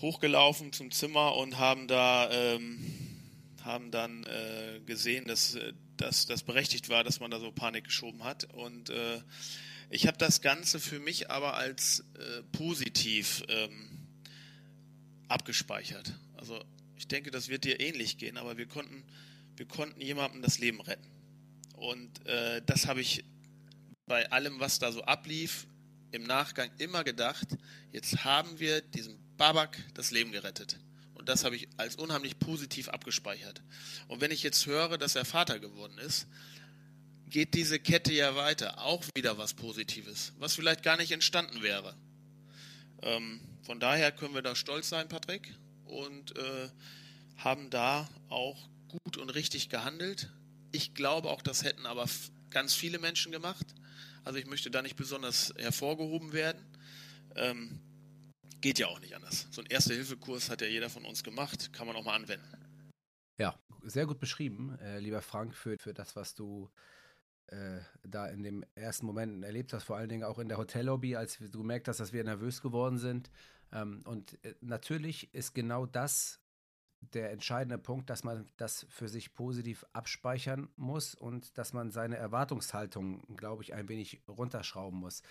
B: hochgelaufen zum Zimmer und haben da ähm, haben dann äh, gesehen, dass, äh, dass das berechtigt war, dass man da so Panik geschoben hat. Und äh, ich habe das Ganze für mich aber als äh, positiv ähm, abgespeichert. Also ich denke, das wird dir ähnlich gehen, aber wir konnten wir konnten jemandem das Leben retten. Und äh, das habe ich bei allem, was da so ablief, im Nachgang immer gedacht, jetzt haben wir diesem Babak das Leben gerettet. Und das habe ich als unheimlich positiv abgespeichert. Und wenn ich jetzt höre, dass er Vater geworden ist, geht diese Kette ja weiter. Auch wieder was Positives, was vielleicht gar nicht entstanden wäre. Ähm, von daher können wir da stolz sein, Patrick, und äh, haben da auch gut und richtig gehandelt. Ich glaube auch, das hätten aber ganz viele Menschen gemacht. Also ich möchte da nicht besonders hervorgehoben werden. Ähm, geht ja auch nicht anders. So ein Erste-Hilfe-Kurs hat ja jeder von uns gemacht, kann man auch mal anwenden.
C: Ja, sehr gut beschrieben, äh, lieber Frank, für, für das, was du äh, da in dem ersten Moment erlebt hast, vor allen Dingen auch in der Hotellobby, als du gemerkt hast, dass wir nervös geworden sind. Ähm, und äh, natürlich ist genau das der entscheidende Punkt, dass man das für sich positiv abspeichern muss und dass man seine Erwartungshaltung, glaube ich, ein wenig runterschrauben muss.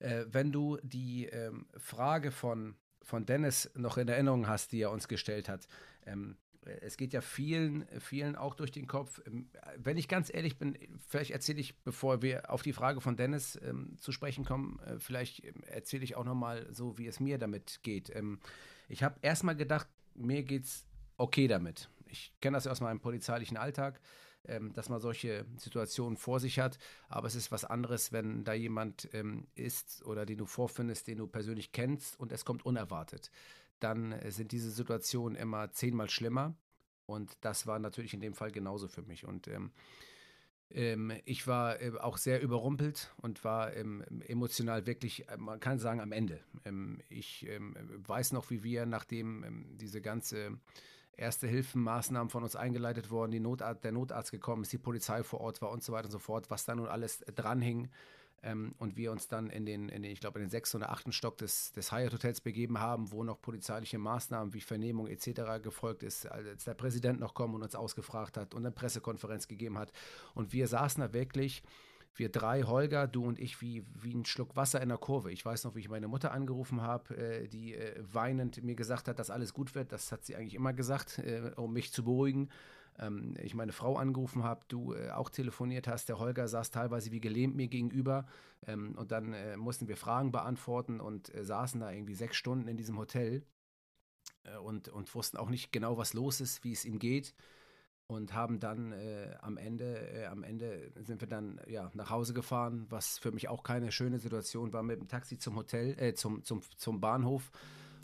C: Äh, wenn du die ähm, Frage von, von Dennis noch in Erinnerung hast, die er uns gestellt hat, ähm, es geht ja vielen, vielen auch durch den Kopf. Ähm, wenn ich ganz ehrlich bin, vielleicht erzähle ich, bevor wir auf die Frage von Dennis ähm, zu sprechen kommen, äh, vielleicht ähm, erzähle ich auch nochmal so, wie es mir damit geht. Ähm, ich habe erstmal gedacht, mir geht es okay damit. Ich kenne das aus meinem polizeilichen Alltag, ähm, dass man solche Situationen vor sich hat. Aber es ist was anderes, wenn da jemand ähm, ist oder den du vorfindest, den du persönlich kennst und es kommt unerwartet. Dann äh, sind diese Situationen immer zehnmal schlimmer. Und das war natürlich in dem Fall genauso für mich. Und ähm, ähm, ich war äh, auch sehr überrumpelt und war ähm, emotional wirklich, äh, man kann sagen, am Ende. Ähm, ich ähm, weiß noch, wie wir, nachdem ähm, diese ganze erste Hilfenmaßnahmen von uns eingeleitet worden, die Notarzt, der Notarzt gekommen ist, die Polizei vor Ort war und so weiter und so fort, was da nun alles dranhing. Ähm, und wir uns dann in den, in den ich glaube, in den sechsten oder achten Stock des, des Hyatt Hotels begeben haben, wo noch polizeiliche Maßnahmen wie Vernehmung etc. gefolgt ist, als der Präsident noch kommen und uns ausgefragt hat und eine Pressekonferenz gegeben hat. Und wir saßen da wirklich wir drei, Holger, du und ich, wie, wie ein Schluck Wasser in der Kurve. Ich weiß noch, wie ich meine Mutter angerufen habe, äh, die äh, weinend mir gesagt hat, dass alles gut wird. Das hat sie eigentlich immer gesagt, äh, um mich zu beruhigen. Ähm, ich meine Frau angerufen habe, du äh, auch telefoniert hast. Der Holger saß teilweise wie gelähmt mir gegenüber. Ähm, und dann äh, mussten wir Fragen beantworten und äh, saßen da irgendwie sechs Stunden in diesem Hotel und, und wussten auch nicht genau, was los ist, wie es ihm geht und haben dann äh, am Ende, äh, am Ende sind wir dann ja nach Hause gefahren, was für mich auch keine schöne Situation war mit dem Taxi zum Hotel, äh, zum, zum, zum Bahnhof.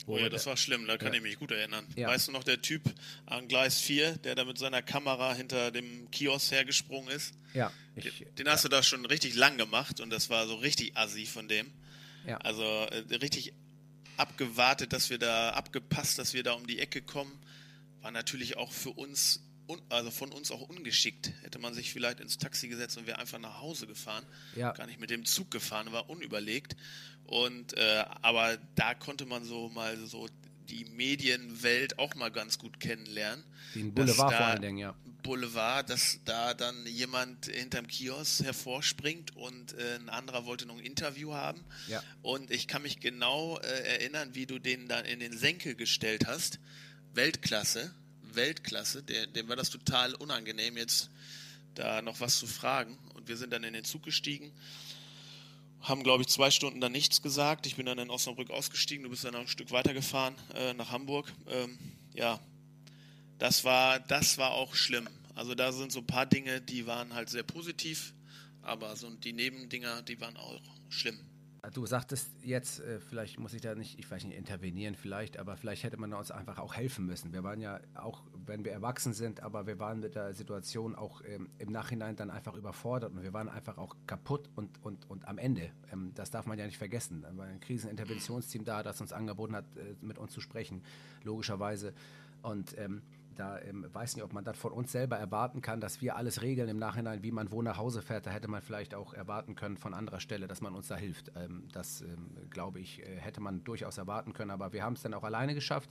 B: Oh ja, das war schlimm, da kann ja. ich mich gut erinnern. Ja. Weißt du noch, der Typ an Gleis 4, der da mit seiner Kamera hinter dem Kiosk hergesprungen ist?
C: Ja.
B: Ich, den hast ja. du da schon richtig lang gemacht und das war so richtig assi von dem. Ja. Also äh, richtig abgewartet, dass wir da, abgepasst, dass wir da um die Ecke kommen. War natürlich auch für uns un, also von uns auch ungeschickt. Hätte man sich vielleicht ins Taxi gesetzt und wäre einfach nach Hause gefahren. Ja. Gar nicht mit dem Zug gefahren, war unüberlegt. Und äh, aber da konnte man so mal so die Medienwelt auch mal ganz gut kennenlernen.
C: Den Boulevard vor allen Dingen, ja.
B: Boulevard, dass da dann jemand hinterm Kiosk hervorspringt und äh, ein anderer wollte noch ein Interview haben. Ja. Und ich kann mich genau äh, erinnern, wie du den dann in den Senkel gestellt hast. Weltklasse. Weltklasse. Der, dem war das total unangenehm, jetzt da noch was zu fragen. Und wir sind dann in den Zug gestiegen, haben, glaube ich, zwei Stunden dann nichts gesagt. Ich bin dann in Osnabrück ausgestiegen, du bist dann noch ein Stück weitergefahren äh, nach Hamburg. Ähm, ja, das war, das war auch schlimm. Also da sind so ein paar Dinge, die waren halt sehr positiv aber so die Nebendinger, die waren auch schlimm.
C: Du sagtest jetzt, äh, vielleicht muss ich da nicht, ich weiß nicht, intervenieren vielleicht, aber vielleicht hätte man uns einfach auch helfen müssen. Wir waren ja auch, wenn wir erwachsen sind, aber wir waren mit der Situation auch ähm, im Nachhinein dann einfach überfordert und wir waren einfach auch kaputt und, und, und am Ende. Ähm, das darf man ja nicht vergessen. Da war ein Kriseninterventionsteam da, das uns angeboten hat, äh, mit uns zu sprechen, logischerweise. Und ähm, da ähm, weiß nicht, ob man das von uns selber erwarten kann, dass wir alles regeln im Nachhinein, wie man wo nach Hause fährt. Da hätte man vielleicht auch erwarten können von anderer Stelle, dass man uns da hilft. Ähm, das, ähm, glaube ich, äh, hätte man durchaus erwarten können. Aber wir haben es dann auch alleine geschafft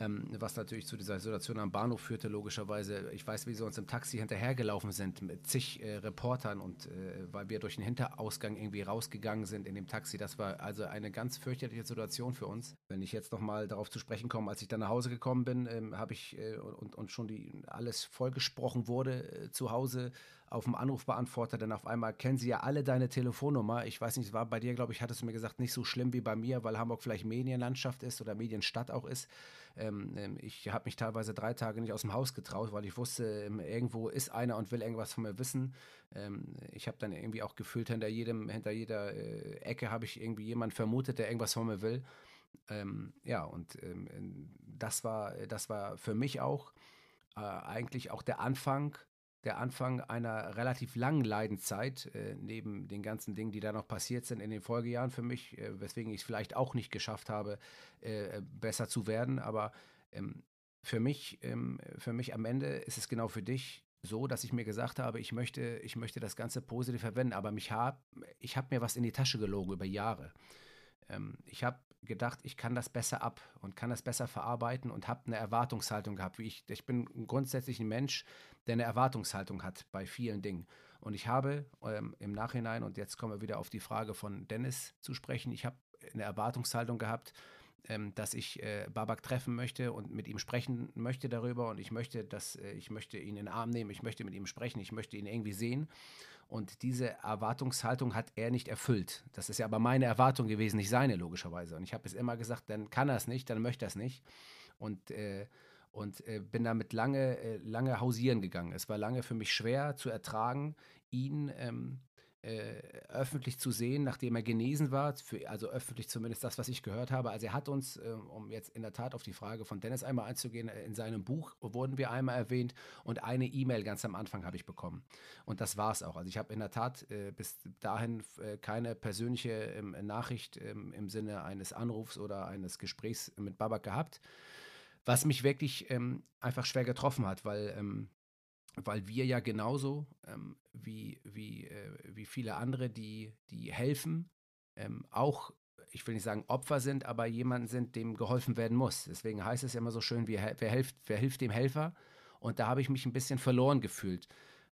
C: ähm, was natürlich zu dieser Situation am Bahnhof führte, logischerweise. Ich weiß, wie sie uns im Taxi hinterhergelaufen sind mit zig äh, Reportern und äh, weil wir durch den Hinterausgang irgendwie rausgegangen sind in dem Taxi. Das war also eine ganz fürchterliche Situation für uns. Wenn ich jetzt nochmal darauf zu sprechen komme, als ich dann nach Hause gekommen bin, ähm, habe ich äh, und, und schon die, alles vollgesprochen wurde äh, zu Hause, auf dem Anrufbeantworter, denn auf einmal kennen sie ja alle deine Telefonnummer. Ich weiß nicht, es war bei dir, glaube ich, hattest du mir gesagt, nicht so schlimm wie bei mir, weil Hamburg vielleicht Medienlandschaft ist oder Medienstadt auch ist. Ähm, ähm ich habe mich teilweise drei Tage nicht aus dem Haus getraut, weil ich wusste, ähm, irgendwo ist einer und will irgendwas von mir wissen. Ähm, ich habe dann irgendwie auch gefühlt, hinter jedem, hinter jeder äh, Ecke habe ich irgendwie jemanden vermutet, der irgendwas von mir will. Ähm, ja, und ähm, das war, das war für mich auch äh, eigentlich auch der Anfang der Anfang einer relativ langen Leidenszeit, äh, neben den ganzen Dingen, die da noch passiert sind in den Folgejahren für mich, äh, weswegen ich es vielleicht auch nicht geschafft habe, äh, besser zu werden. Aber ähm, für mich, ähm, für mich am Ende ist es genau für dich so, dass ich mir gesagt habe, ich möchte, ich möchte das Ganze positiv verwenden, aber mich hab, ich habe mir was in die Tasche gelogen über Jahre. Ähm, ich habe gedacht, ich kann das besser ab und kann das besser verarbeiten und habe eine Erwartungshaltung gehabt. Wie ich, ich bin grundsätzlich ein Mensch, der eine Erwartungshaltung hat bei vielen Dingen. Und ich habe ähm, im Nachhinein, und jetzt kommen wir wieder auf die Frage von Dennis zu sprechen, ich habe eine Erwartungshaltung gehabt, ähm, dass ich äh, Babak treffen möchte und mit ihm sprechen möchte darüber und ich möchte, dass äh, ich möchte ihn in den Arm nehmen, ich möchte mit ihm sprechen, ich möchte ihn irgendwie sehen. Und diese Erwartungshaltung hat er nicht erfüllt. Das ist ja aber meine Erwartung gewesen, nicht seine, logischerweise. Und ich habe es immer gesagt, dann kann er es nicht, dann möchte er es nicht. Und, äh, und äh, bin damit lange, äh, lange hausieren gegangen. Es war lange für mich schwer zu ertragen, ihn ähm, äh, öffentlich zu sehen, nachdem er genesen war, für, also öffentlich zumindest das, was ich gehört habe. Also er hat uns, äh, um jetzt in der Tat auf die Frage von Dennis einmal einzugehen, äh, in seinem Buch wurden wir einmal erwähnt und eine E-Mail ganz am Anfang habe ich bekommen. Und das war es auch. Also ich habe in der Tat äh, bis dahin äh, keine persönliche ähm, Nachricht ähm, im Sinne eines Anrufs oder eines Gesprächs mit Babak gehabt was mich wirklich ähm, einfach schwer getroffen hat, weil weil wir ja genauso ähm, wie, wie, äh, wie viele andere, die, die helfen, ähm, auch, ich will nicht sagen Opfer sind, aber jemanden sind, dem geholfen werden muss. Deswegen heißt es ja immer so schön, wer, wer, hilft, wer hilft dem Helfer? Und da habe ich mich ein bisschen verloren gefühlt.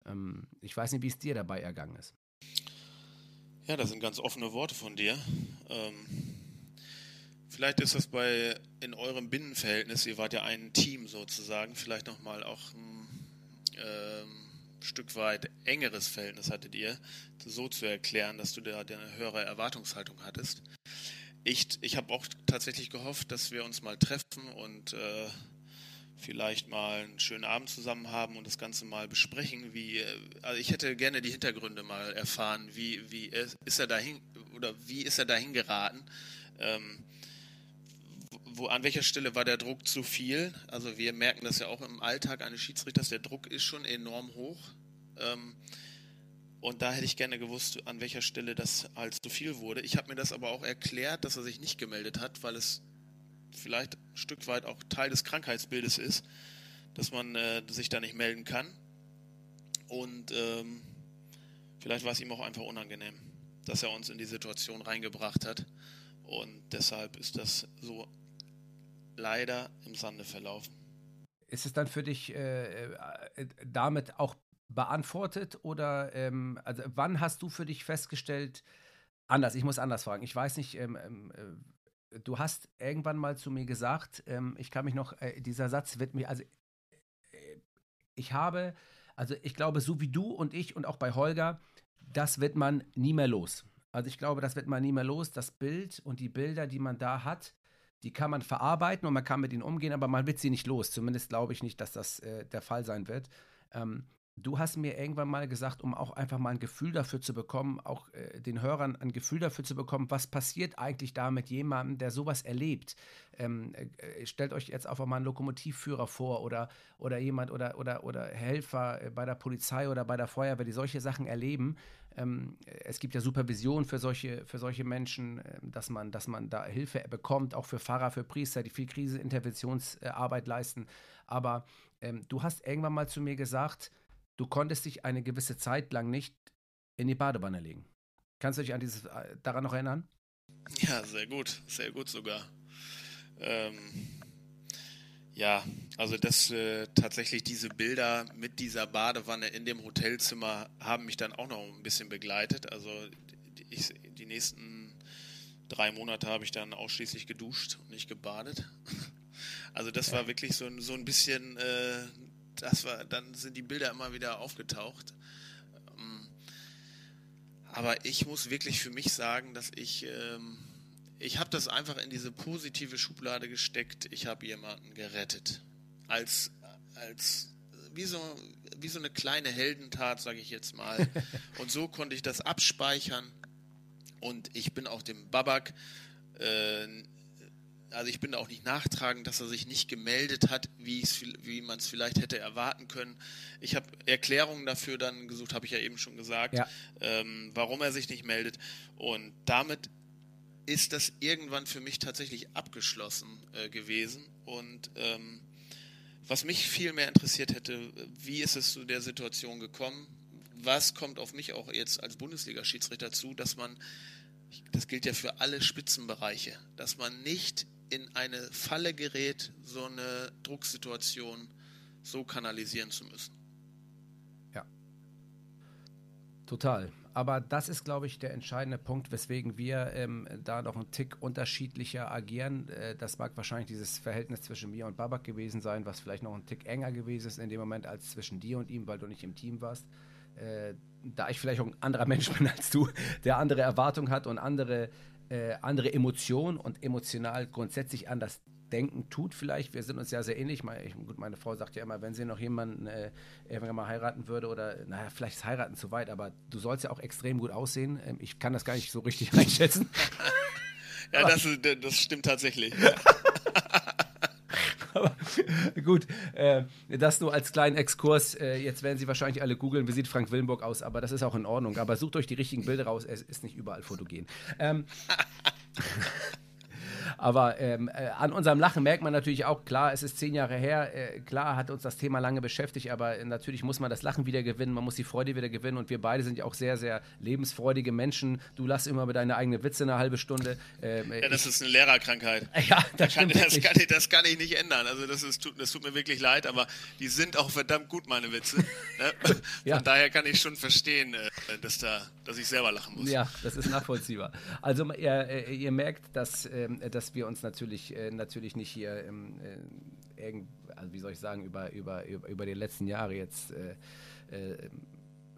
C: Ähm, ich weiß nicht, wie es dir dabei ergangen ist.
B: Ja, das sind ganz offene Worte von dir. Ähm, vielleicht ist das bei in eurem Binnenverhältnis, ihr wart ja ein Team sozusagen, vielleicht nochmal auch ein ähm, Stück weit engeres Verhältnis hattet ihr, so zu erklären, dass du da eine höhere Erwartungshaltung hattest. Ich, ich habe auch tatsächlich gehofft, dass wir uns mal treffen und äh, vielleicht mal einen schönen Abend zusammen haben und das Ganze mal besprechen. Wie, äh, also ich hätte gerne die Hintergründe mal erfahren. Wie, wie ist er dahin oder wie ist er dahin geraten? Ähm, wo, an welcher Stelle war der Druck zu viel? Also wir merken das ja auch im Alltag eines Schiedsrichters, der Druck ist schon enorm hoch. Ähm, und da hätte ich gerne gewusst, an welcher Stelle das als zu viel wurde. Ich habe mir das aber auch erklärt, dass er sich nicht gemeldet hat, weil es vielleicht ein Stück weit auch Teil des Krankheitsbildes ist, dass man äh, sich da nicht melden kann. Und ähm, vielleicht war es ihm auch einfach unangenehm, dass er uns in die Situation reingebracht hat. Und deshalb ist das so leider im Sande verlaufen.
C: Ist es dann für dich äh, äh, damit auch beantwortet oder ähm, also wann hast du für dich festgestellt, anders, ich muss anders fragen, ich weiß nicht, ähm, ähm äh, du hast irgendwann mal zu mir gesagt, ähm, ich kann mich noch, äh, dieser Satz wird mir, also äh, ich habe, also ich glaube, so wie du und ich und auch bei Holger, das wird man nie mehr los. Also ich glaube, das wird man nie mehr los. Das Bild und die Bilder, die man da hat, die kann man verarbeiten und man kann mit ihnen umgehen, aber man wird sie nicht los. Zumindest glaube ich nicht, dass das äh, der Fall sein wird. Ähm, Du hast mir irgendwann mal gesagt, um auch einfach mal ein Gefühl dafür zu bekommen, auch äh, den Hörern ein Gefühl dafür zu bekommen, was passiert eigentlich da mit jemandem, der sowas erlebt. Ähm, äh, stellt euch jetzt einfach mal einen Lokomotivführer vor oder, oder jemand oder, oder, oder Helfer äh, bei der Polizei oder bei der Feuerwehr, die solche Sachen erleben. Ähm, es gibt ja Supervision für solche, für solche Menschen, äh, dass, man, dass man da Hilfe bekommt, auch für Pfarrer, für Priester, die viel Kriseninterventionsarbeit leisten. Aber ähm, du hast irgendwann mal zu mir gesagt, du konntest dich eine gewisse Zeit lang nicht in die Badewanne legen. Kannst du dich an dieses, äh, daran noch erinnern?
B: Ja, sehr gut, sehr gut sogar. Ähm, ja, also das äh, tatsächlich diese Bilder mit dieser Badewanne in dem Hotelzimmer haben mich dann auch noch ein bisschen begleitet. Also ich, die nächsten drei Monate habe ich dann ausschließlich geduscht und nicht gebadet. Also das war wirklich so, so ein bisschen äh, das war, dann sind die Bilder immer wieder aufgetaucht. Ähm, aber ich muss wirklich für mich sagen, dass ich, ähm, ich habe das einfach in diese positive Schublade gesteckt. Ich habe jemanden gerettet. Als, als, wie so, wie so eine kleine Heldentat, sage ich jetzt mal. Und so konnte ich das abspeichern. Und ich bin auch dem Babak äh, also ich bin auch nicht nachtragend, dass er sich nicht gemeldet hat, wie, wie man es vielleicht hätte erwarten können. Ich habe Erklärungen dafür dann gesucht, habe ich ja eben schon gesagt, ja. ähm, warum er sich nicht meldet. Und damit ist das irgendwann für mich tatsächlich abgeschlossen äh, gewesen. Und ähm, was mich viel mehr interessiert hätte, wie ist es zu der Situation gekommen? Was kommt auf mich auch jetzt als Bundesliga-Schiedsrichter zu, dass man das gilt ja für alle Spitzenbereiche, dass man nicht in eine Falle gerät, so eine Drucksituation so kanalisieren zu müssen.
C: Ja. Total. Aber das ist, glaube ich, der entscheidende Punkt, weswegen wir ähm, da noch einen Tick unterschiedlicher agieren. Äh, das mag wahrscheinlich dieses Verhältnis zwischen mir und Babak gewesen sein, was vielleicht noch ein Tick enger gewesen ist in dem Moment als zwischen dir und ihm, weil du nicht im Team warst. Äh, da ich vielleicht auch ein anderer Mensch bin als du, der andere Erwartungen hat und andere äh, andere Emotionen und emotional grundsätzlich anders denken tut vielleicht. Wir sind uns ja sehr ähnlich. Meine, gut, meine Frau sagt ja immer, wenn sie noch jemanden äh, irgendwann mal heiraten würde oder, naja, vielleicht ist heiraten zu weit, aber du sollst ja auch extrem gut aussehen. Ähm, ich kann das gar nicht so richtig einschätzen.
B: ja, das, das stimmt tatsächlich.
C: Aber gut, äh, das nur als kleinen Exkurs. Äh, jetzt werden Sie wahrscheinlich alle googeln, wie sieht Frank Willenburg aus, aber das ist auch in Ordnung. Aber sucht euch die richtigen Bilder raus, es ist nicht überall fotogen. Ähm, Aber ähm, äh, an unserem Lachen merkt man natürlich auch, klar, es ist zehn Jahre her, äh, klar hat uns das Thema lange beschäftigt, aber natürlich muss man das Lachen wieder gewinnen, man muss die Freude wieder gewinnen und wir beide sind ja auch sehr, sehr lebensfreudige Menschen. Du lachst immer über deine eigene Witze eine halbe Stunde.
B: Ähm, ja, das ich, ist eine Lehrerkrankheit.
C: Ja, das,
B: kann, das, kann ich, das, kann ich, nicht ändern. Also das, ist, das tut mir wirklich leid, aber die sind auch verdammt gut, meine Witze. Ne? Von ja. daher kann ich schon verstehen, äh, dass, da, dass ich selber lachen muss.
C: Ja, das ist nachvollziehbar. Also ihr, äh, ihr merkt, dass, ähm, dass wir uns natürlich, äh, natürlich nicht hier, ähm, äh, irgend, also wie soll ich sagen, über, über, über, über die letzten Jahre jetzt äh, äh,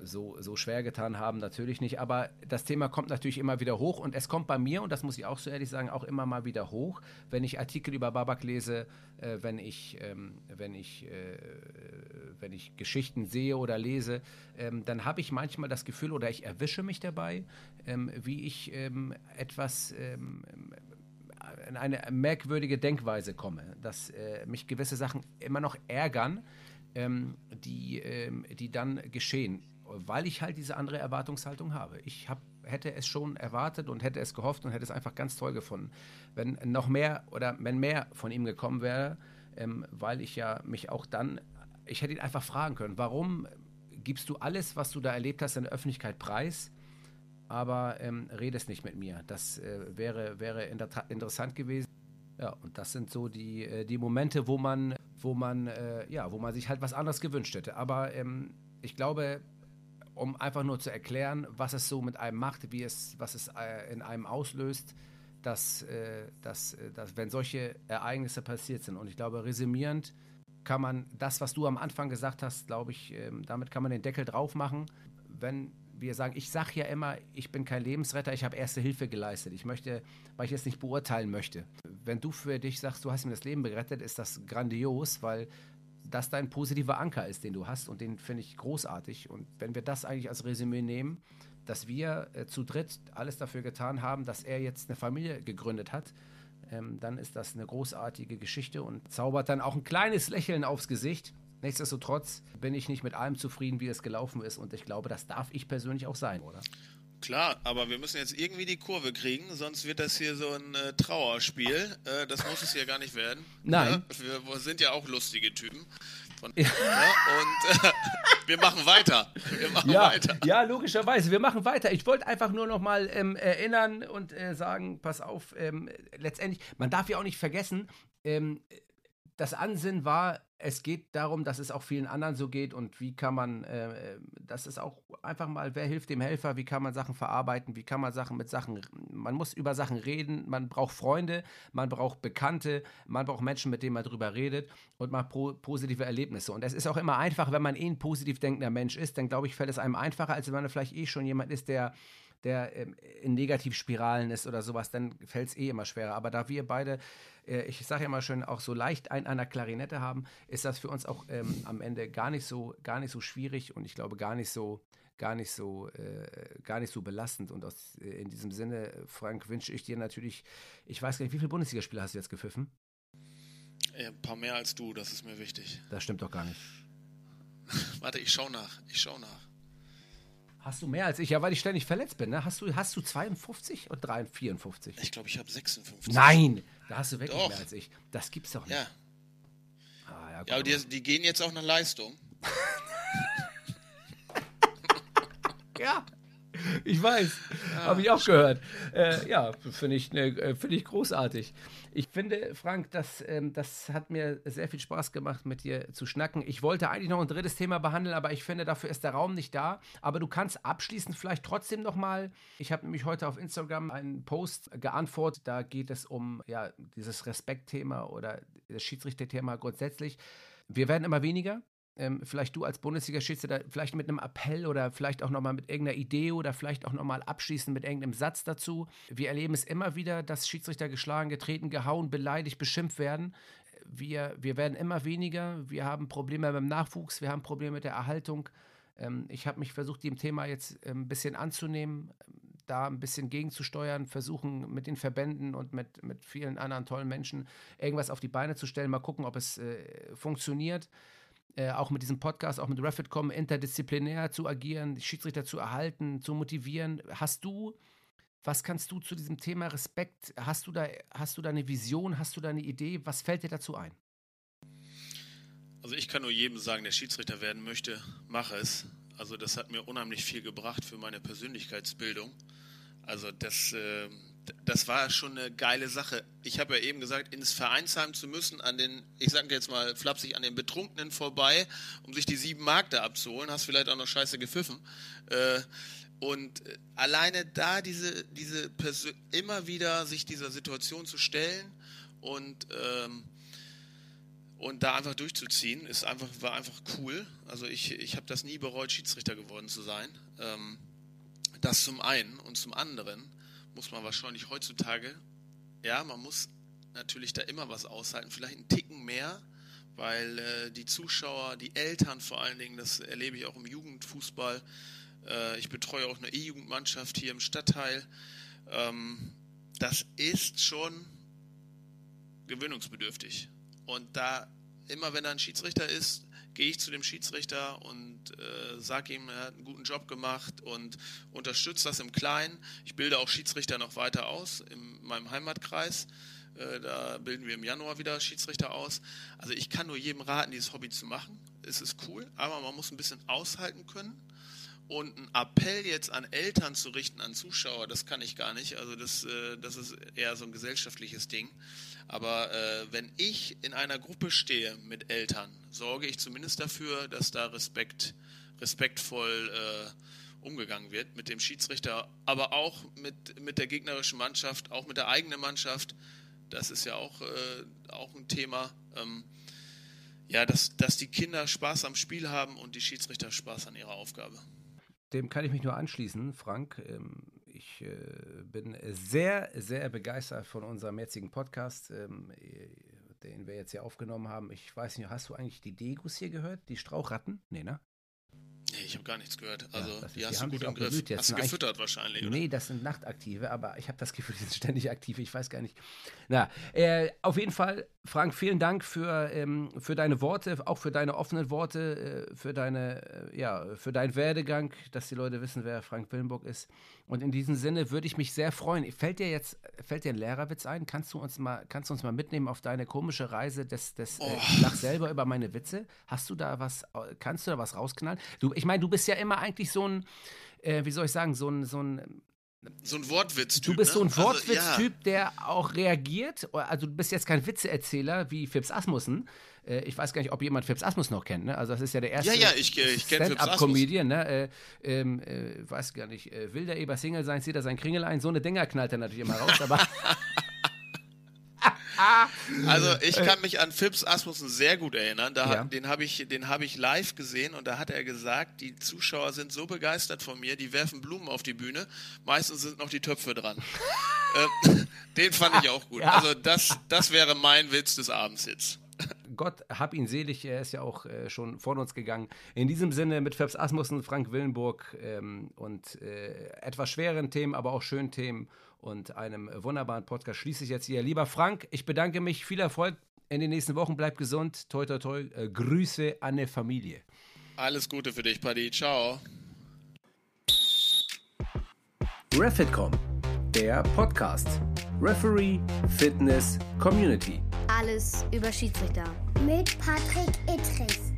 C: so, so schwer getan haben, natürlich nicht. Aber das Thema kommt natürlich immer wieder hoch und es kommt bei mir, und das muss ich auch so ehrlich sagen, auch immer mal wieder hoch, wenn ich Artikel über Babak lese, äh, wenn, ich, ähm, wenn, ich, äh, wenn ich Geschichten sehe oder lese, ähm, dann habe ich manchmal das Gefühl oder ich erwische mich dabei, ähm, wie ich ähm, etwas ähm, in eine merkwürdige Denkweise komme, dass äh, mich gewisse Sachen immer noch ärgern, ähm, die, ähm, die dann geschehen, weil ich halt diese andere Erwartungshaltung habe. Ich hab, hätte es schon erwartet und hätte es gehofft und hätte es einfach ganz toll gefunden, wenn noch mehr oder wenn mehr von ihm gekommen wäre, ähm, weil ich ja mich auch dann, ich hätte ihn einfach fragen können, warum gibst du alles, was du da erlebt hast, in der Öffentlichkeit preis? Aber ähm, redest nicht mit mir. Das äh, wäre, wäre in interessant gewesen. Ja, und das sind so die, äh, die Momente, wo man, wo man, äh, ja, wo man sich halt was anderes gewünscht hätte. Aber ähm, ich glaube, um einfach nur zu erklären, was es so mit einem macht, wie es, was es äh, in einem auslöst, dass, äh, dass, dass, wenn solche Ereignisse passiert sind. Und ich glaube, resümierend kann man das, was du am Anfang gesagt hast, glaube ich, ähm, damit kann man den Deckel drauf machen. Wenn wir sagen, ich sage ja immer, ich bin kein Lebensretter, ich habe erste Hilfe geleistet. Ich möchte, weil ich es nicht beurteilen möchte. Wenn du für dich sagst, du hast mir das Leben gerettet, ist das grandios, weil das dein positiver Anker ist, den du hast und den finde ich großartig. Und wenn wir das eigentlich als Resümee nehmen, dass wir äh, zu dritt alles dafür getan haben, dass er jetzt eine Familie gegründet hat, ähm, dann ist das eine großartige Geschichte und zaubert dann auch ein kleines Lächeln aufs Gesicht. Nichtsdestotrotz bin ich nicht mit allem zufrieden, wie es gelaufen ist und ich glaube, das darf ich persönlich auch sein, oder?
B: Klar, aber wir müssen jetzt irgendwie die Kurve kriegen, sonst wird das hier so ein äh, Trauerspiel. Äh, das muss es ja gar nicht werden.
C: Nein.
B: Ja, wir, sind ja auch lustige Typen. Von, ja. Ja, und äh, wir machen weiter. Wir machen
C: ja,
B: weiter.
C: Ja, logischerweise. Wir machen weiter. Ich wollte einfach nur noch mal ähm, erinnern und äh, sagen, pass auf, ähm, letztendlich, man darf ja auch nicht vergessen, ähm, das Ansinnen war, es geht darum, dass es auch vielen anderen so geht und wie kann man, äh, das ist auch einfach mal, wer hilft dem Helfer, wie kann man Sachen verarbeiten, wie kann man Sachen mit Sachen, man muss über Sachen reden, man braucht Freunde, man braucht Bekannte, man braucht Menschen, mit denen man drüber redet und man pro, positive Erlebnisse. Und es ist auch immer einfach, wenn man eh ein positiv denkender Mensch ist, dann glaube ich, fällt es einem einfacher, als wenn man vielleicht eh schon jemand ist, der der ähm, in Negativspiralen ist oder sowas, dann fällt es eh immer schwerer. Aber da wir beide, äh, ich sage ja immer schön, auch so leicht ein einer Klarinette haben, ist das für uns auch ähm, am Ende gar nicht so, gar nicht so schwierig und ich glaube gar nicht so, gar nicht so, äh, gar nicht so belastend. Und aus, äh, in diesem Sinne, Frank, wünsche ich dir natürlich, ich weiß gar nicht, wie viele Bundesligaspiele hast du jetzt gepfiffen?
B: Ein paar mehr als du, das ist mir wichtig.
C: Das stimmt doch gar nicht.
B: Warte, ich schau nach. Ich schau nach.
C: Hast du mehr als ich? Ja, weil ich ständig verletzt bin. Ne? Hast, du, hast du 52 oder 53?
B: Ich glaube, ich habe 56.
C: Nein, da hast du wirklich
B: Doch.
C: mehr als ich. Das gibt's doch nicht.
B: Ja.
C: Ah, ja,
B: Ja,
C: guck
B: aber die, die gehen jetzt auch nach Leistung.
C: ja. Ich weiß, habe ich auch gehört. Äh, ja, finde ich, ne, äh, finde ich großartig. Ich finde, Frank, das, ähm, das hat mir sehr viel Spaß gemacht, mit dir zu schnacken. Ich wollte eigentlich noch ein drittes Thema behandeln, aber ich finde, dafür ist der Raum nicht da. Aber du kannst abschließend vielleicht trotzdem noch mal. Ich habe nämlich heute auf Instagram einen Post geantwortet. Da geht es um ja dieses Respektthema oder das Schiedsrichterthema grundsätzlich. Wir werden immer weniger ähm, vielleicht du als Bundesliga-Schiedsrichter, vielleicht mit einem Appell oder vielleicht auch nochmal mit irgendeiner Idee oder vielleicht auch nochmal abschließend mit irgendeinem Satz dazu. Wir erleben es immer wieder, dass Schiedsrichter geschlagen, getreten, gehauen, beleidigt, beschimpft werden. Wir, wir werden immer weniger. Wir haben Probleme dem Nachwuchs, wir haben Probleme mit der Erhaltung. Ähm, ich habe mich versucht, dem Thema jetzt äh, ein bisschen anzunehmen, da ein bisschen gegenzusteuern, versuchen mit den Verbänden und mit, mit vielen anderen tollen Menschen irgendwas auf die Beine zu stellen. Mal gucken, ob es äh, funktioniert äh, auch mit diesem Podcast, auch mit Refit.com, interdisziplinär zu agieren, die Schiedsrichter zu erhalten, zu motivieren. Hast du, was kannst du zu diesem Thema Respekt, hast du da, hast du da eine Vision, hast du da eine Idee, was fällt dir dazu ein?
B: Also ich kann nur jedem sagen, der Schiedsrichter werden möchte, mache es. Also das hat mir unheimlich viel gebracht für meine Persönlichkeitsbildung. Also das, äh, das war schon eine geile Sache. Ich habe ja eben gesagt, ins Vereinsheim zu müssen, an den, ich sage jetzt mal flapsig, an den Betrunkenen vorbei, um sich die sieben Mark da abzuholen, hast vielleicht auch noch scheiße gepfiffen. Äh, und äh, alleine da diese, diese Persö immer wieder sich dieser Situation zu stellen und ähm, und da einfach durchzuziehen, ist einfach, war einfach cool. Also ich, ich habe das nie bereut, Schiedsrichter geworden zu sein. Ähm, das zum einen und zum anderen muss man wahrscheinlich heutzutage, ja, man muss natürlich da immer was aushalten, vielleicht einen Ticken mehr, weil äh, die Zuschauer, die Eltern vor allen Dingen, das erlebe ich auch im Jugendfußball. Äh, ich betreue auch eine E-Jugendmannschaft hier im Stadtteil. Ähm, das ist schon gewöhnungsbedürftig. Und da, immer wenn da ein Schiedsrichter ist, gehe ich zu dem Schiedsrichter und äh, sage ihm, er hat einen guten Job gemacht und unterstütze das im Kleinen. Ich bilde auch Schiedsrichter noch weiter aus in meinem Heimatkreis. Äh, da bilden wir im Januar wieder Schiedsrichter aus. Also ich kann nur jedem raten, dieses Hobby zu machen. Es ist cool, aber man muss ein bisschen aushalten können. Und einen Appell jetzt an Eltern zu richten, an Zuschauer, das kann ich gar nicht. Also das, äh, das ist eher so ein gesellschaftliches Ding. Aber äh, wenn ich in einer Gruppe stehe mit Eltern, sorge ich zumindest dafür, dass da Respekt, respektvoll äh, umgegangen wird mit dem Schiedsrichter, aber auch mit, mit der gegnerischen Mannschaft, auch mit der eigenen Mannschaft. Das ist ja auch, äh, auch ein Thema. Ähm, ja, dass, dass die Kinder Spaß am Spiel haben und die Schiedsrichter Spaß an ihrer Aufgabe.
C: Dem kann ich mich nur anschließen, Frank. Ähm, ich äh, bin sehr, sehr begeistert von unserem jetzigen Podcast. Ähm, den wir jetzt hier aufgenommen haben. Ich weiß nicht, hast du eigentlich die Degus hier gehört? Die Strauchratten? Nee, ne?
B: Nee, ich habe gar nichts gehört. Also,
C: Ja,
B: die
C: die
B: hast
C: haben
B: du gut im Griff.
C: jetzt,
B: Hast du gefüttert wahrscheinlich, oder?
C: Nee, das sind Nachtaktive, aber ich habe das Gefühl, die sind ständig aktiv. Ich weiß gar nicht. Na, äh, auf jeden Fall, Frank, vielen Dank für, ähm, für deine Worte, auch für deine offenen Worte, äh, für deine, äh, ja, für deinen Werdegang, dass die Leute wissen, wer Frank Willenburg ist. Und in diesem Sinne würde ich mich sehr freuen. Fällt dir jetzt, fällt dir ein Lehrerwitz ein? Kannst du uns mal, kannst du uns mal mitnehmen auf deine komische Reise des, des äh, ich lach selber über meine Witze? Hast du da was, äh, kannst du da was rausknallen? Du, ich meine, du bist ja immer eigentlich so ein, äh, wie soll ich sagen, so ein, so ein
B: So ein Wortwitz-Typ.
C: Du bist so ein
B: ne? Also,
C: Wortwitztyp, der auch reagiert. Also du bist jetzt kein Witzeerzähler wie Fips Asmussen. Äh, Ich weiß gar nicht, ob jemand Fips Asmus noch kennt. Ne? Also das ist ja der erste
B: Ja, ja, ich- ich kenn Fips
C: Stand-up-Comedian. Ne? Äh, ähm, äh, weiß gar nicht, äh, will der Eber Single sein, zieht er sein Kringel ein. So eine Dinger knallt er natürlich immer raus. Aber
B: Also ich kann mich an Phipps Asmussen sehr gut erinnern. Da,
C: Ja.
B: Den habe ich, den hab ich live gesehen und da hat er gesagt, die Zuschauer sind so begeistert von mir, die werfen Blumen auf die Bühne. Meistens sind noch die Töpfe dran. ähm, den fand ich auch gut.
C: Ja.
B: Also das, das wäre mein Witz des Abends jetzt.
C: Gott hab ihn selig, er ist ja auch äh, schon von uns gegangen. In diesem Sinne mit Fips Asmussen, Frank Willenburg ähm, und äh, etwas schweren Themen, aber auch schönen Themen und einem wunderbaren Podcast schließe ich jetzt hier. Lieber Frank, ich bedanke mich, viel Erfolg in den nächsten Wochen, bleib gesund, toi toi toi, äh, Grüße an die Familie.
B: Alles Gute für dich, Paddy. Ciao.
C: Refitcom, der Podcast. Referee, Fitness, Community.
D: Alles über Schiedsrichter.
E: Mit Patrick Ittrich.